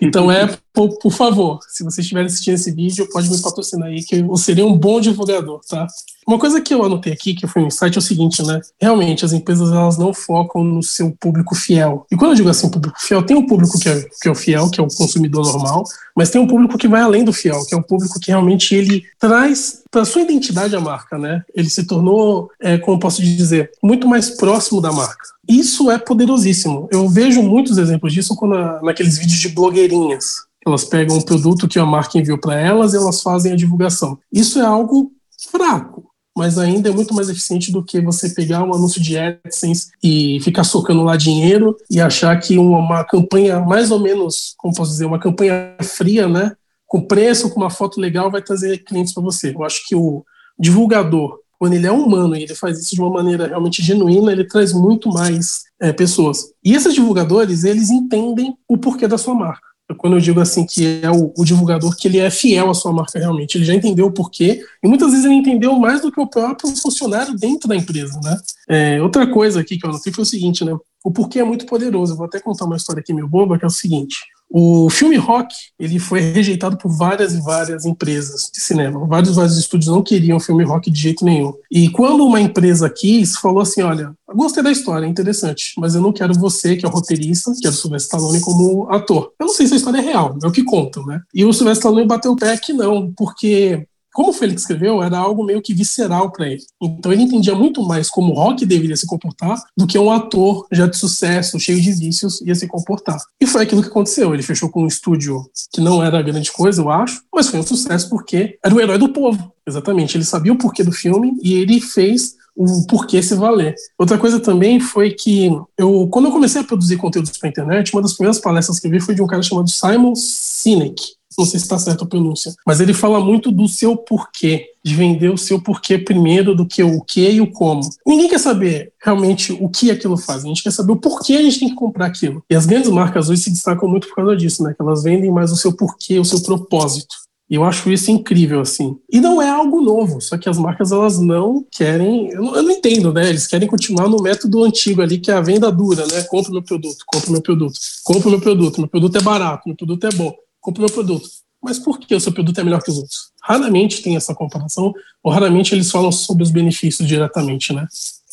Então é, por, por, favor, se vocês estiverem assistindo esse vídeo, pode me patrocinar aí, que eu seria um bom divulgador, tá? Uma coisa que eu anotei aqui, que foi um insight, é o seguinte, né? Realmente, as empresas elas não focam no seu público fiel. E quando eu digo assim, público fiel, tem um público que é, que é o fiel, que é o consumidor normal, mas tem um público que vai além do fiel, que é o público que realmente ele traz para sua identidade a marca, né? Ele se tornou, é, como posso dizer, muito mais próximo da marca. Isso é poderosíssimo. Eu vejo muitos exemplos disso quando, naqueles vídeos de blogueirinhas. Elas pegam um produto que a marca enviou para elas e elas fazem a divulgação. Isso é algo fraco mas ainda é muito mais eficiente do que você pegar um anúncio de AdSense e ficar socando lá dinheiro e achar que uma, uma campanha mais ou menos, como posso dizer, uma campanha fria, né, com preço, com uma foto legal, vai trazer clientes para você. Eu acho que o divulgador, quando ele é humano e ele faz isso de uma maneira realmente genuína, ele traz muito mais é, pessoas. E esses divulgadores, eles entendem o porquê da sua marca quando eu digo assim que é o, o, divulgador que ele é fiel à sua marca realmente, ele já entendeu o porquê e muitas vezes ele entendeu mais do que o próprio funcionário dentro da empresa, né? É, outra coisa aqui que eu anotei foi o seguinte, né? O porquê é muito poderoso. Eu vou até contar uma história aqui meio boba que é o seguinte: o filme Rock ele foi rejeitado por várias e várias empresas de cinema. Vários vários estúdios não queriam filme Rock de jeito nenhum. E quando uma empresa quis, falou assim: olha, gostei da história, é interessante, mas eu não quero você, que é o roteirista, que é o Sylvester Stallone, como ator. Eu não sei se a história é real, é o que contam, né? E o Sylvester Stallone bateu o pé que não, porque como o Félix escreveu, era algo meio que visceral para ele. Então ele entendia muito mais como o rock deveria se comportar do que um ator já de sucesso, cheio de vícios, ia se comportar. E foi aquilo que aconteceu. Ele fechou com um estúdio que não era grande coisa, eu acho, mas foi um sucesso porque era o herói do povo. Exatamente. Ele sabia o porquê do filme e ele fez o porquê se valer. Outra coisa também foi que eu, quando eu comecei a produzir conteúdos para internet, uma das primeiras palestras que eu vi foi de um cara chamado Simon Sinek não sei se está certo a pronúncia, mas ele fala muito do seu porquê, de vender o seu porquê primeiro do que o que e o como. Ninguém quer saber realmente o que aquilo faz, a gente quer saber o porquê a gente tem que comprar aquilo. E as grandes marcas hoje se destacam muito por causa disso, né? Que elas vendem mais o seu porquê, o seu propósito. E eu acho isso incrível, assim. E não é algo novo, só que as marcas, elas não querem... Eu não, eu não, entendo, né? Eles querem continuar no método antigo ali, que é a venda dura, né? Compre meu produto, compre meu produto, compre meu produto, meu produto é barato, meu produto é bom compre meu produto. Mas por que o seu produto é melhor que os outros? Raramente tem essa comparação, ou raramente eles falam sobre os benefícios diretamente, né?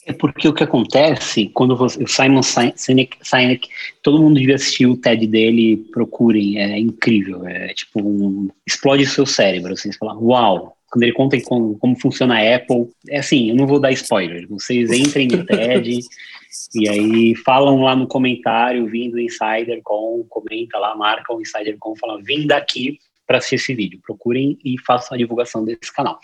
É porque o que acontece quando você, o Simon Sinek, Sinek, todo mundo devia assistir o TED dele, procurem, é incrível, é tipo um, explode o seu cérebro, assim, você fala, uau, quando ele conta como, como funciona a Apple, é assim, eu não vou dar spoiler, vocês entrem no TED e aí falam lá no comentário, vindo Insider com, comenta lá, marca o Insider com, fala, vim daqui para assistir esse vídeo. Procurem e façam a divulgação desse canal.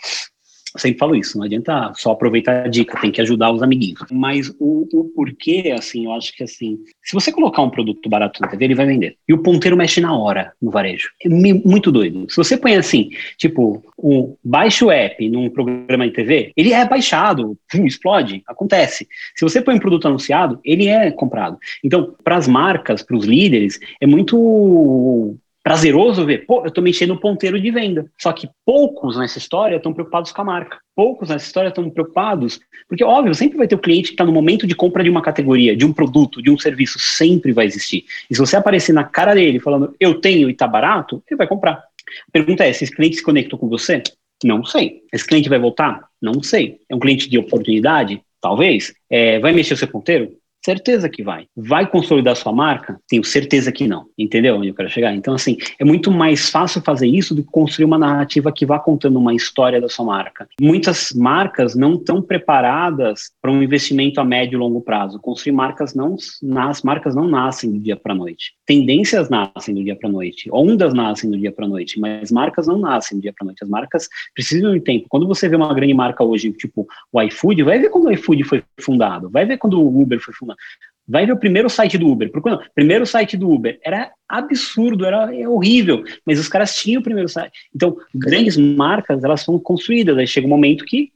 Eu sempre falo isso, não adianta só aproveitar a dica, tem que ajudar os amiguinhos. Mas o, o porquê, assim, eu acho que assim, se você colocar um produto barato na TV, ele vai vender. E o ponteiro mexe na hora no varejo. É muito doido. Se você põe assim, tipo, o baixa o app num programa de TV, ele é baixado, explode, acontece. Se você põe um produto anunciado, ele é comprado. Então, para as marcas, para os líderes, é muito prazeroso ver, pô, eu estou mexendo no ponteiro de venda. Só que poucos nessa história estão preocupados com a marca. Poucos nessa história estão preocupados, porque, óbvio, sempre vai ter o cliente que está no momento de compra de uma categoria, de um produto, de um serviço, sempre vai existir. E se você aparecer na cara dele falando, eu tenho e está barato, ele vai comprar. A pergunta é, esse cliente se conectou com você? Não sei. Esse cliente vai voltar? Não sei. É um cliente de oportunidade? Talvez. É, vai mexer o seu ponteiro? Certeza que vai. Vai consolidar sua marca? Tenho certeza que não. Entendeu onde eu quero chegar? Então, assim, é muito mais fácil fazer isso do que construir uma narrativa que vá contando uma história da sua marca. Muitas marcas não estão preparadas para um investimento a médio e longo prazo. Construir marcas não nas marcas não nascem do dia para noite. Tendências nascem do dia para noite. Ondas nascem do dia para noite, mas marcas não nascem do dia para noite. As marcas precisam de tempo. Quando você vê uma grande marca hoje, tipo o iFood, vai ver quando o iFood foi fundado, vai ver quando o Uber foi fundado Vai ver o primeiro site do Uber. Primeiro site do Uber. Era absurdo, era é horrível, mas os caras tinham o primeiro site. Então, grandes marcas, elas são construídas. Aí chega um momento que,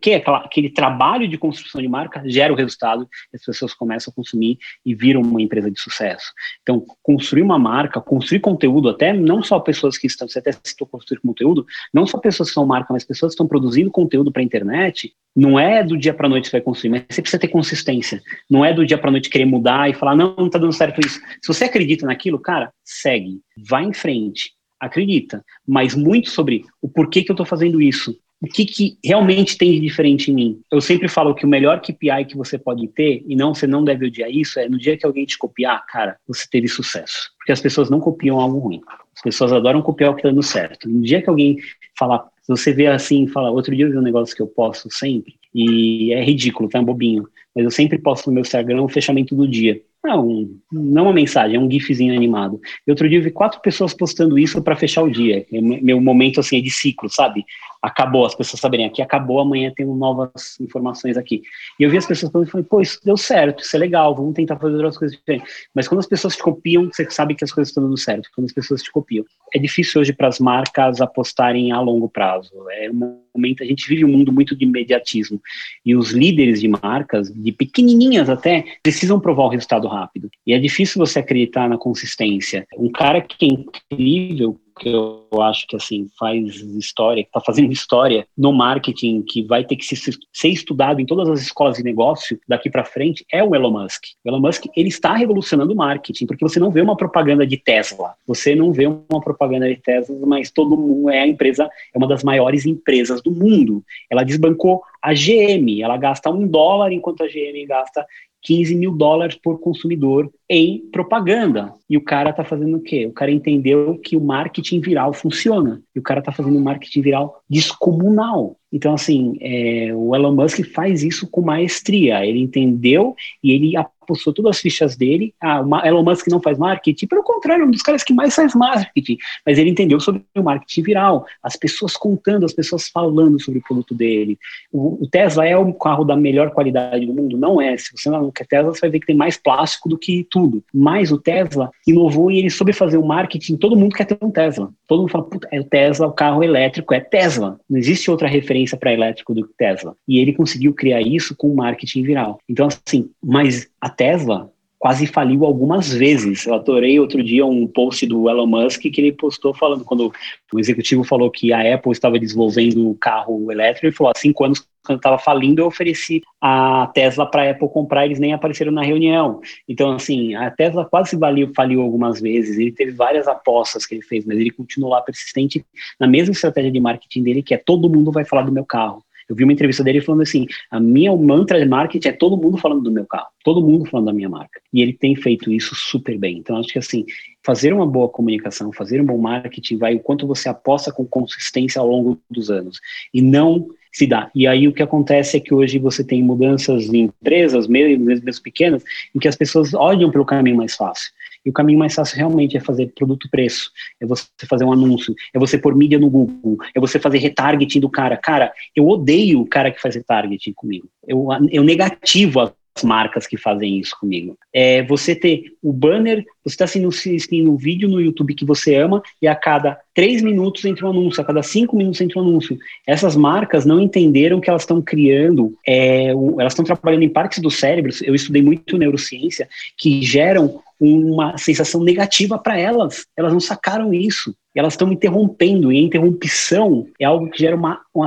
que aquele trabalho de construção de marca gera o resultado, as pessoas começam a consumir e viram uma empresa de sucesso. Então, construir uma marca, construir conteúdo, até não só pessoas que estão, você até citou construir conteúdo, não só pessoas que são marca, mas pessoas que estão produzindo conteúdo para a internet, não é do dia para noite que você vai construir, mas você precisa ter consistência. Não é do dia para noite querer mudar e falar, não, não está dando certo isso. Se você acredita naquilo, cara, segue, vai em frente, acredita. Mas muito sobre o porquê que eu estou fazendo isso. O que, que realmente tem de diferente em mim? Eu sempre falo que o melhor KPI que você pode ter, e não, você não deve odiar isso, é no dia que alguém te copiar, cara, você teve sucesso. Porque as pessoas não copiam algo ruim. As pessoas adoram copiar o que está dando certo. No dia que alguém falar, você vê assim, fala, outro dia eu vi um negócio que eu posto sempre, e é ridículo, tá? É um bobinho. Mas eu sempre posto no meu Instagram o fechamento do dia. Não, não uma mensagem, é um gifzinho animado. E outro dia eu vi quatro pessoas postando isso para fechar o dia. É meu momento assim é de ciclo, sabe? Acabou, as pessoas saberem aqui acabou, amanhã tem novas informações aqui. E eu vi as pessoas falando, falei, pô, isso deu certo, isso é legal, vamos tentar fazer outras coisas diferentes. Mas quando as pessoas te copiam, você sabe que as coisas estão dando certo. Quando as pessoas te copiam, é difícil hoje para as marcas apostarem a longo prazo. É um momento, a gente vive um mundo muito de imediatismo. E os líderes de marcas, de pequenininhas até, precisam provar o resultado rápido. E é difícil você acreditar na consistência. Um cara que é incrível, que eu acho que assim faz história, que está fazendo história no marketing, que vai ter que ser, ser estudado em todas as escolas de negócio daqui para frente, é o Elon Musk. O Elon Musk ele está revolucionando o marketing, porque você não vê uma propaganda de Tesla, você não vê uma propaganda de Tesla, mas todo mundo é a empresa, é uma das maiores empresas do mundo. Ela desbancou a GM, ela gasta um dólar enquanto a GM gasta 15 mil dólares por consumidor em propaganda. E o cara está fazendo o quê? O cara entendeu que o marketing viral funciona. E o cara está fazendo um marketing viral descomunal. Então, assim, é, o Elon Musk faz isso com maestria. Ele entendeu e ele apostou todas as fichas dele. Ah, o Elon Musk não faz marketing, pelo contrário, é um dos caras que mais faz marketing. Mas ele entendeu sobre o marketing viral, as pessoas contando, as pessoas falando sobre o produto dele. O, o Tesla é o carro da melhor qualidade do mundo? Não é. Se você não quer Tesla, você vai ver que tem mais plástico do que tudo. Mas o Tesla inovou e ele soube fazer o marketing. Todo mundo quer ter um Tesla. Todo mundo fala, é o Tesla, o carro elétrico é Tesla. Não existe outra referência para elétrico do que Tesla. E ele conseguiu criar isso com marketing viral. Então, assim, mas a Tesla quase faliu algumas vezes. Eu adorei outro dia um post do Elon Musk que ele postou falando, quando o executivo falou que a Apple estava desenvolvendo o carro elétrico, ele falou, há cinco anos, quando estava falindo, eu ofereci a Tesla para a Apple comprar, eles nem apareceram na reunião. Então, assim, a Tesla quase faliu, faliu algumas vezes, ele teve várias apostas que ele fez, mas ele continuou lá persistente na mesma estratégia de marketing dele, que é todo mundo vai falar do meu carro. Eu vi uma entrevista dele falando assim: a minha mantra de marketing é todo mundo falando do meu carro, todo mundo falando da minha marca. E ele tem feito isso super bem. Então, acho que assim, fazer uma boa comunicação, fazer um bom marketing vai o quanto você aposta com consistência ao longo dos anos. E não se dá. E aí o que acontece é que hoje você tem mudanças em empresas, mesmo, mesmo pequenas, em que as pessoas olham pelo caminho mais fácil. E o caminho mais fácil realmente é fazer produto-preço, é você fazer um anúncio, é você pôr mídia no Google, é você fazer retargeting do cara. Cara, eu odeio o cara que faz retargeting comigo. Eu, eu negativo as marcas que fazem isso comigo. É você ter o banner, você está assistindo um vídeo no YouTube que você ama e a cada três minutos entra um anúncio, a cada cinco minutos entra um anúncio. Essas marcas não entenderam que elas estão criando, é, elas estão trabalhando em partes do cérebro, eu estudei muito neurociência, que geram uma sensação negativa para elas. Elas não sacaram isso. Elas estão interrompendo, e a interrupção é algo que gera uma, uma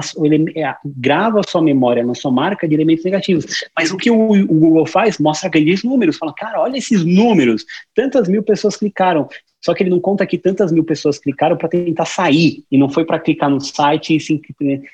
é, grava a sua memória na sua marca de elementos negativos. Mas o que o, o Google faz? Mostra aqueles números, fala, cara, olha esses números, tantas mil pessoas clicaram. Só que ele não conta que tantas mil pessoas clicaram para tentar sair e não foi para clicar no site e sim,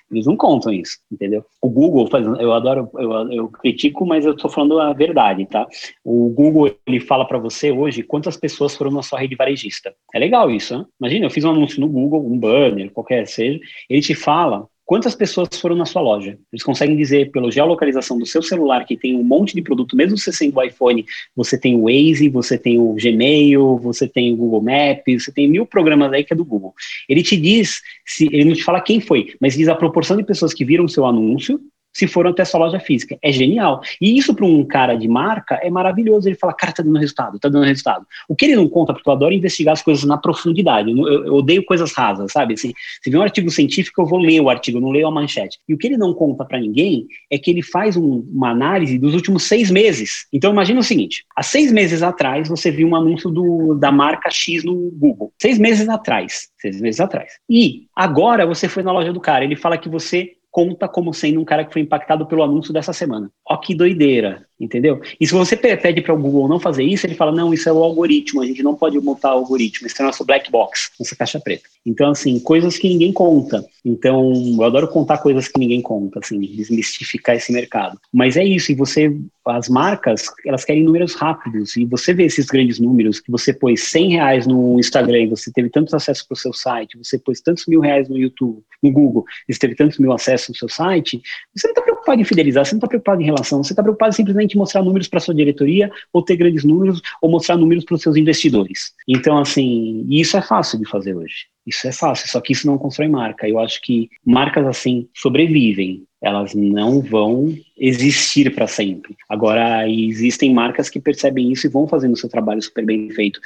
eles não contam isso, entendeu? O Google, eu adoro, eu, eu critico, mas eu estou falando a verdade, tá? O Google ele fala para você hoje quantas pessoas foram na sua rede varejista. É legal isso, né? Imagina, eu fiz um anúncio no Google, um banner, qualquer seja, ele te fala quantas pessoas foram na sua loja. Eles conseguem dizer, pela geolocalização do seu celular, que tem um monte de produto, mesmo você sendo o iPhone, você tem o Waze, você tem o Gmail, você tem o Google Maps, você tem mil programas aí que é do Google. Ele te diz, se ele não te fala quem foi, mas diz a proporção de pessoas que viram o seu anúncio se foram até sua loja física. É genial. E isso para um cara de marca é maravilhoso. Ele fala, cara, tá dando resultado, tá dando resultado. O que ele não conta, porque eu adoro investigar as coisas na profundidade. Eu, eu odeio coisas rasas, sabe? Assim, se vê um artigo científico, eu vou ler o artigo, eu não leio a manchete. E o que ele não conta para ninguém é que ele faz um, uma análise dos últimos seis meses. Então imagina o seguinte: há seis meses atrás você viu um anúncio do, da marca X no Google. Seis meses atrás. Seis meses atrás. E agora você foi na loja do cara, ele fala que você conta como sendo um cara que foi impactado pelo anúncio dessa semana. Ó que doideira, entendeu? E se você pede para o Google não fazer isso, ele fala, não, isso é o algoritmo, a gente não pode montar o algoritmo, isso é nosso black box, nossa caixa preta. Então, assim, coisas que ninguém conta. Então, eu adoro contar coisas que ninguém conta, assim, desmistificar esse mercado. Mas é isso, e você, as marcas, elas querem números rápidos, e você vê esses grandes números, que você pôs 100 reais no Instagram, você teve tantos acessos para o seu site, você pôs tantos mil reais no YouTube, no Google, você teve tantos mil acessos no seu site, você não está preocupado em fidelizar, você não está preocupado em relação, você está preocupado simplesmente mostrar números para sua diretoria, ou ter grandes números, ou mostrar números para os seus investidores. Então, assim, isso é fácil de fazer hoje. Isso é fácil, só que isso não constrói marca. Eu acho que marcas assim sobrevivem, elas não vão existir para sempre. Agora, existem marcas que percebem isso e vão fazendo o seu trabalho super bem feito.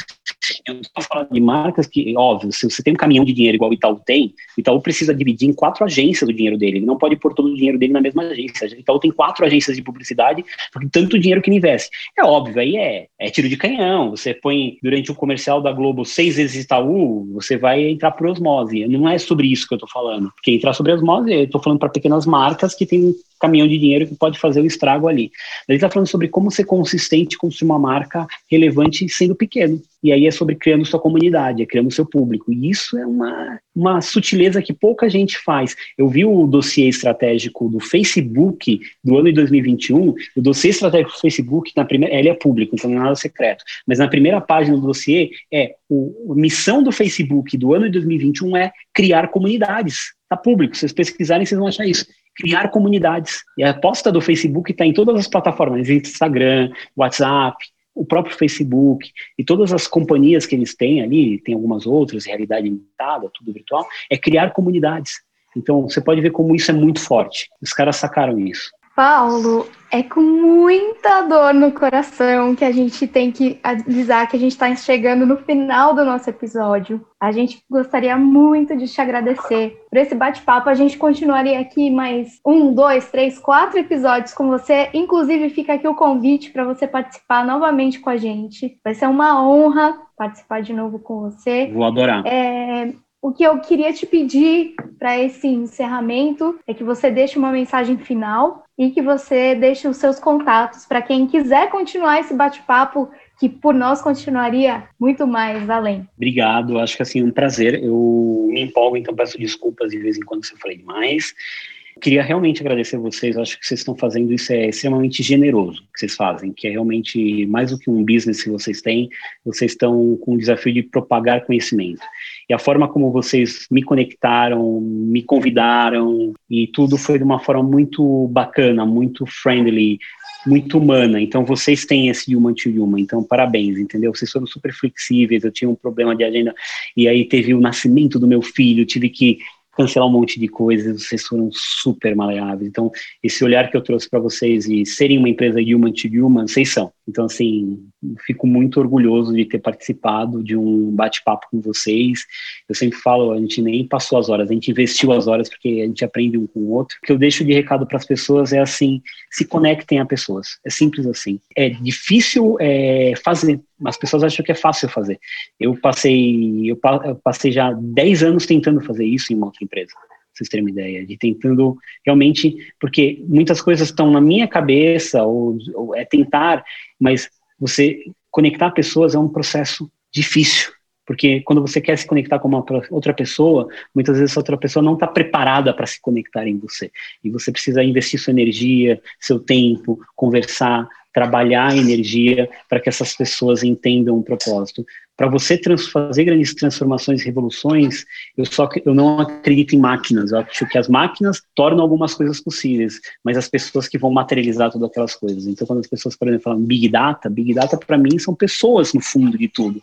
Eu estou falando de marcas que, óbvio, se você tem um caminhão de dinheiro igual o Itaú tem, o Itaú precisa dividir em quatro agências o dinheiro dele. Ele não pode pôr todo o dinheiro dele na mesma agência. O Itaú tem quatro agências de publicidade, porque tanto dinheiro que ele investe. É óbvio, aí é, é tiro de canhão. Você põe durante o comercial da Globo seis vezes Itaú, você vai entrar por osmose. Não é sobre isso que eu estou falando. Porque entrar sobre osmose, eu estou falando para pequenas marcas que têm caminhão de dinheiro que pode fazer o estrago ali. Ele está falando sobre como ser consistente, construir uma marca relevante sendo pequeno. E aí é sobre criando sua comunidade, é criando seu público. E isso é uma, uma sutileza que pouca gente faz. Eu vi o dossiê estratégico do Facebook do ano de 2021. O dossiê estratégico do Facebook, na primeira, ele é público, então não é nada secreto. Mas na primeira página do dossiê é o, a missão do Facebook do ano de 2021 é criar comunidades. Está público. Se vocês pesquisarem, vocês vão achar isso criar comunidades. E a aposta do Facebook está em todas as plataformas, Instagram, WhatsApp, o próprio Facebook e todas as companhias que eles têm ali, tem algumas outras, realidade limitada, tudo virtual, é criar comunidades. Então, você pode ver como isso é muito forte. Os caras sacaram isso. Paulo, é com muita dor no coração que a gente tem que avisar que a gente está chegando no final do nosso episódio. A gente gostaria muito de te agradecer por esse bate-papo. A gente continuaria aqui mais um, dois, três, quatro episódios com você. Inclusive, fica aqui o convite para você participar novamente com a gente. Vai ser uma honra participar de novo com você. Vou adorar. É, o que eu queria te pedir para esse encerramento é que você deixe uma mensagem final e que você deixe os seus contatos para quem quiser continuar esse bate-papo que por nós continuaria muito mais além. Obrigado, acho que assim um prazer. Eu me empolgo, então peço desculpas de vez em quando se eu falei demais. Queria realmente agradecer vocês, acho que vocês estão fazendo isso é extremamente generoso que vocês fazem, que é realmente mais do que um business que vocês têm, vocês estão com o desafio de propagar conhecimento. E a forma como vocês me conectaram, me convidaram, e tudo foi de uma forma muito bacana, muito friendly, muito humana. Então vocês têm esse human to human. Então parabéns, entendeu? Vocês foram super flexíveis. Eu tinha um problema de agenda e aí teve o nascimento do meu filho, tive que cancelar um monte de coisas, vocês foram super maleáveis. Então, esse olhar que eu trouxe para vocês e serem uma empresa human to human, vocês são. Então, assim, fico muito orgulhoso de ter participado de um bate-papo com vocês. Eu sempre falo, a gente nem passou as horas, a gente investiu as horas porque a gente aprende um com o outro. O que eu deixo de recado para as pessoas é assim, se conectem a pessoas. É simples assim. É difícil é, fazer, as pessoas acham que é fácil fazer. Eu passei, eu, passei já 10 anos tentando fazer isso em uma outra empresa vocês terem uma ideia, de tentando realmente, porque muitas coisas estão na minha cabeça, ou, ou, é tentar, mas você conectar pessoas é um processo difícil, porque quando você quer se conectar com uma outra pessoa, muitas vezes outra pessoa não está preparada para se conectar em você, e você precisa investir sua energia, seu tempo, conversar, trabalhar a energia para que essas pessoas entendam o propósito. Para você fazer grandes transformações e revoluções, eu só eu não acredito em máquinas. Eu acho que as máquinas tornam algumas coisas possíveis, mas as pessoas que vão materializar todas aquelas coisas. Então, quando as pessoas, por exemplo, falam Big Data, Big Data para mim são pessoas no fundo de tudo.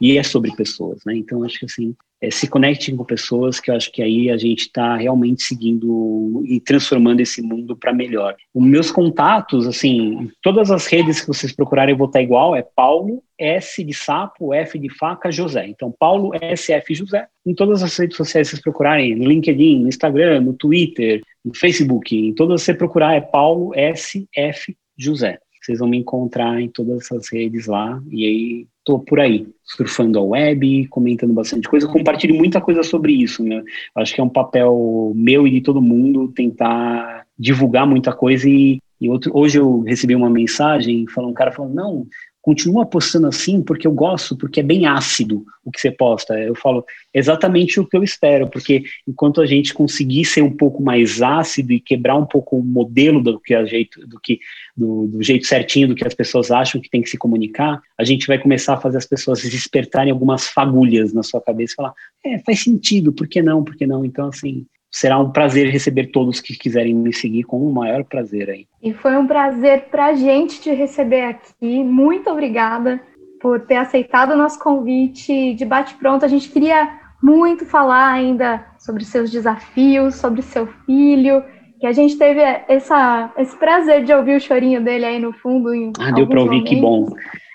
E é sobre pessoas, né? Então, acho que assim, é, se conectem com pessoas que eu acho que aí a gente está realmente seguindo e transformando esse mundo para melhor. Os meus contatos, assim, todas as redes que vocês procurarem eu vou estar igual, é Paulo S de sapo, F de faca, José. Então, Paulo SF José. Em todas as redes sociais vocês procurarem, no LinkedIn, no Instagram, no Twitter, no Facebook, em todas você procurar é Paulo SF José. Vocês vão me encontrar em todas essas redes lá e aí tô por aí, surfando a web, comentando bastante coisa, compartilho muita coisa sobre isso, né? Acho que é um papel meu e de todo mundo tentar divulgar muita coisa e, e outro, hoje eu recebi uma mensagem falando um cara falando, não, continua postando assim porque eu gosto, porque é bem ácido o que você posta. Eu falo exatamente o que eu espero, porque enquanto a gente conseguir ser um pouco mais ácido e quebrar um pouco o modelo do que a jeito, do que do, do, jeito certinho do que as pessoas acham que tem que se comunicar, a gente vai começar a fazer as pessoas despertarem algumas fagulhas na sua cabeça e falar, é, faz sentido, por que não, por que não? Então, assim, será um prazer receber todos que quiserem me seguir com o maior prazer aí. E foi um prazer para a gente te receber aqui. Muito obrigada por ter aceitado o nosso convite de bate-pronto. A gente queria muito falar ainda sobre seus desafios, sobre seu filho, que a gente teve essa, esse prazer de ouvir o chorinho dele aí no fundo. ah, deu para ouvir, momentos. que bom.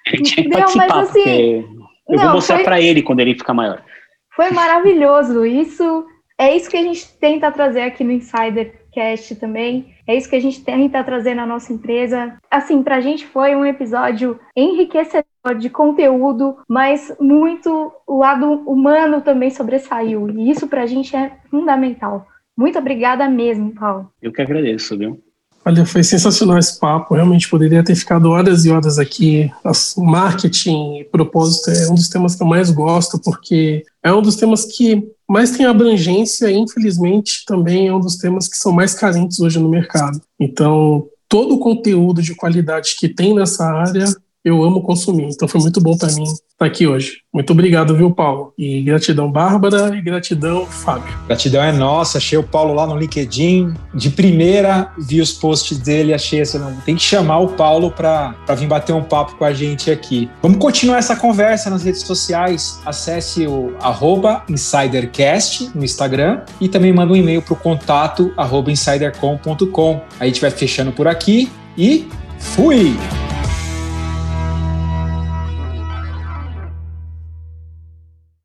Ele tinha que Deu, participar, mas, assim, eu não, vou mostrar para ele quando ele ficar maior. Foi maravilhoso. Isso é isso que a gente tenta trazer aqui no Insidercast também. É isso que a gente tenta trazer na nossa empresa. Assim, para a gente foi um episódio enriquecedor de conteúdo, mas muito o lado humano também sobressaiu. E isso para a gente é fundamental. Muito obrigada mesmo, Paulo. Eu que agradeço, viu? Olha, foi sensacional esse papo. Realmente poderia ter ficado horas e horas aqui. Marketing e propósito é um dos temas que eu mais gosto, porque é um dos temas que mais tem abrangência infelizmente, também é um dos temas que são mais carentes hoje no mercado. Então, todo o conteúdo de qualidade que tem nessa área eu amo consumir. Então foi muito bom para mim estar aqui hoje. Muito obrigado, viu, Paulo? E gratidão, Bárbara, e gratidão, Fábio. Gratidão é nossa. Achei o Paulo lá no LinkedIn. De primeira, vi os posts dele, achei assim, não, tem que chamar o Paulo para vir bater um papo com a gente aqui. Vamos continuar essa conversa nas redes sociais. Acesse o InsiderCast no Instagram e também manda um e-mail para o contato insidercom.com. A gente vai fechando por aqui e fui!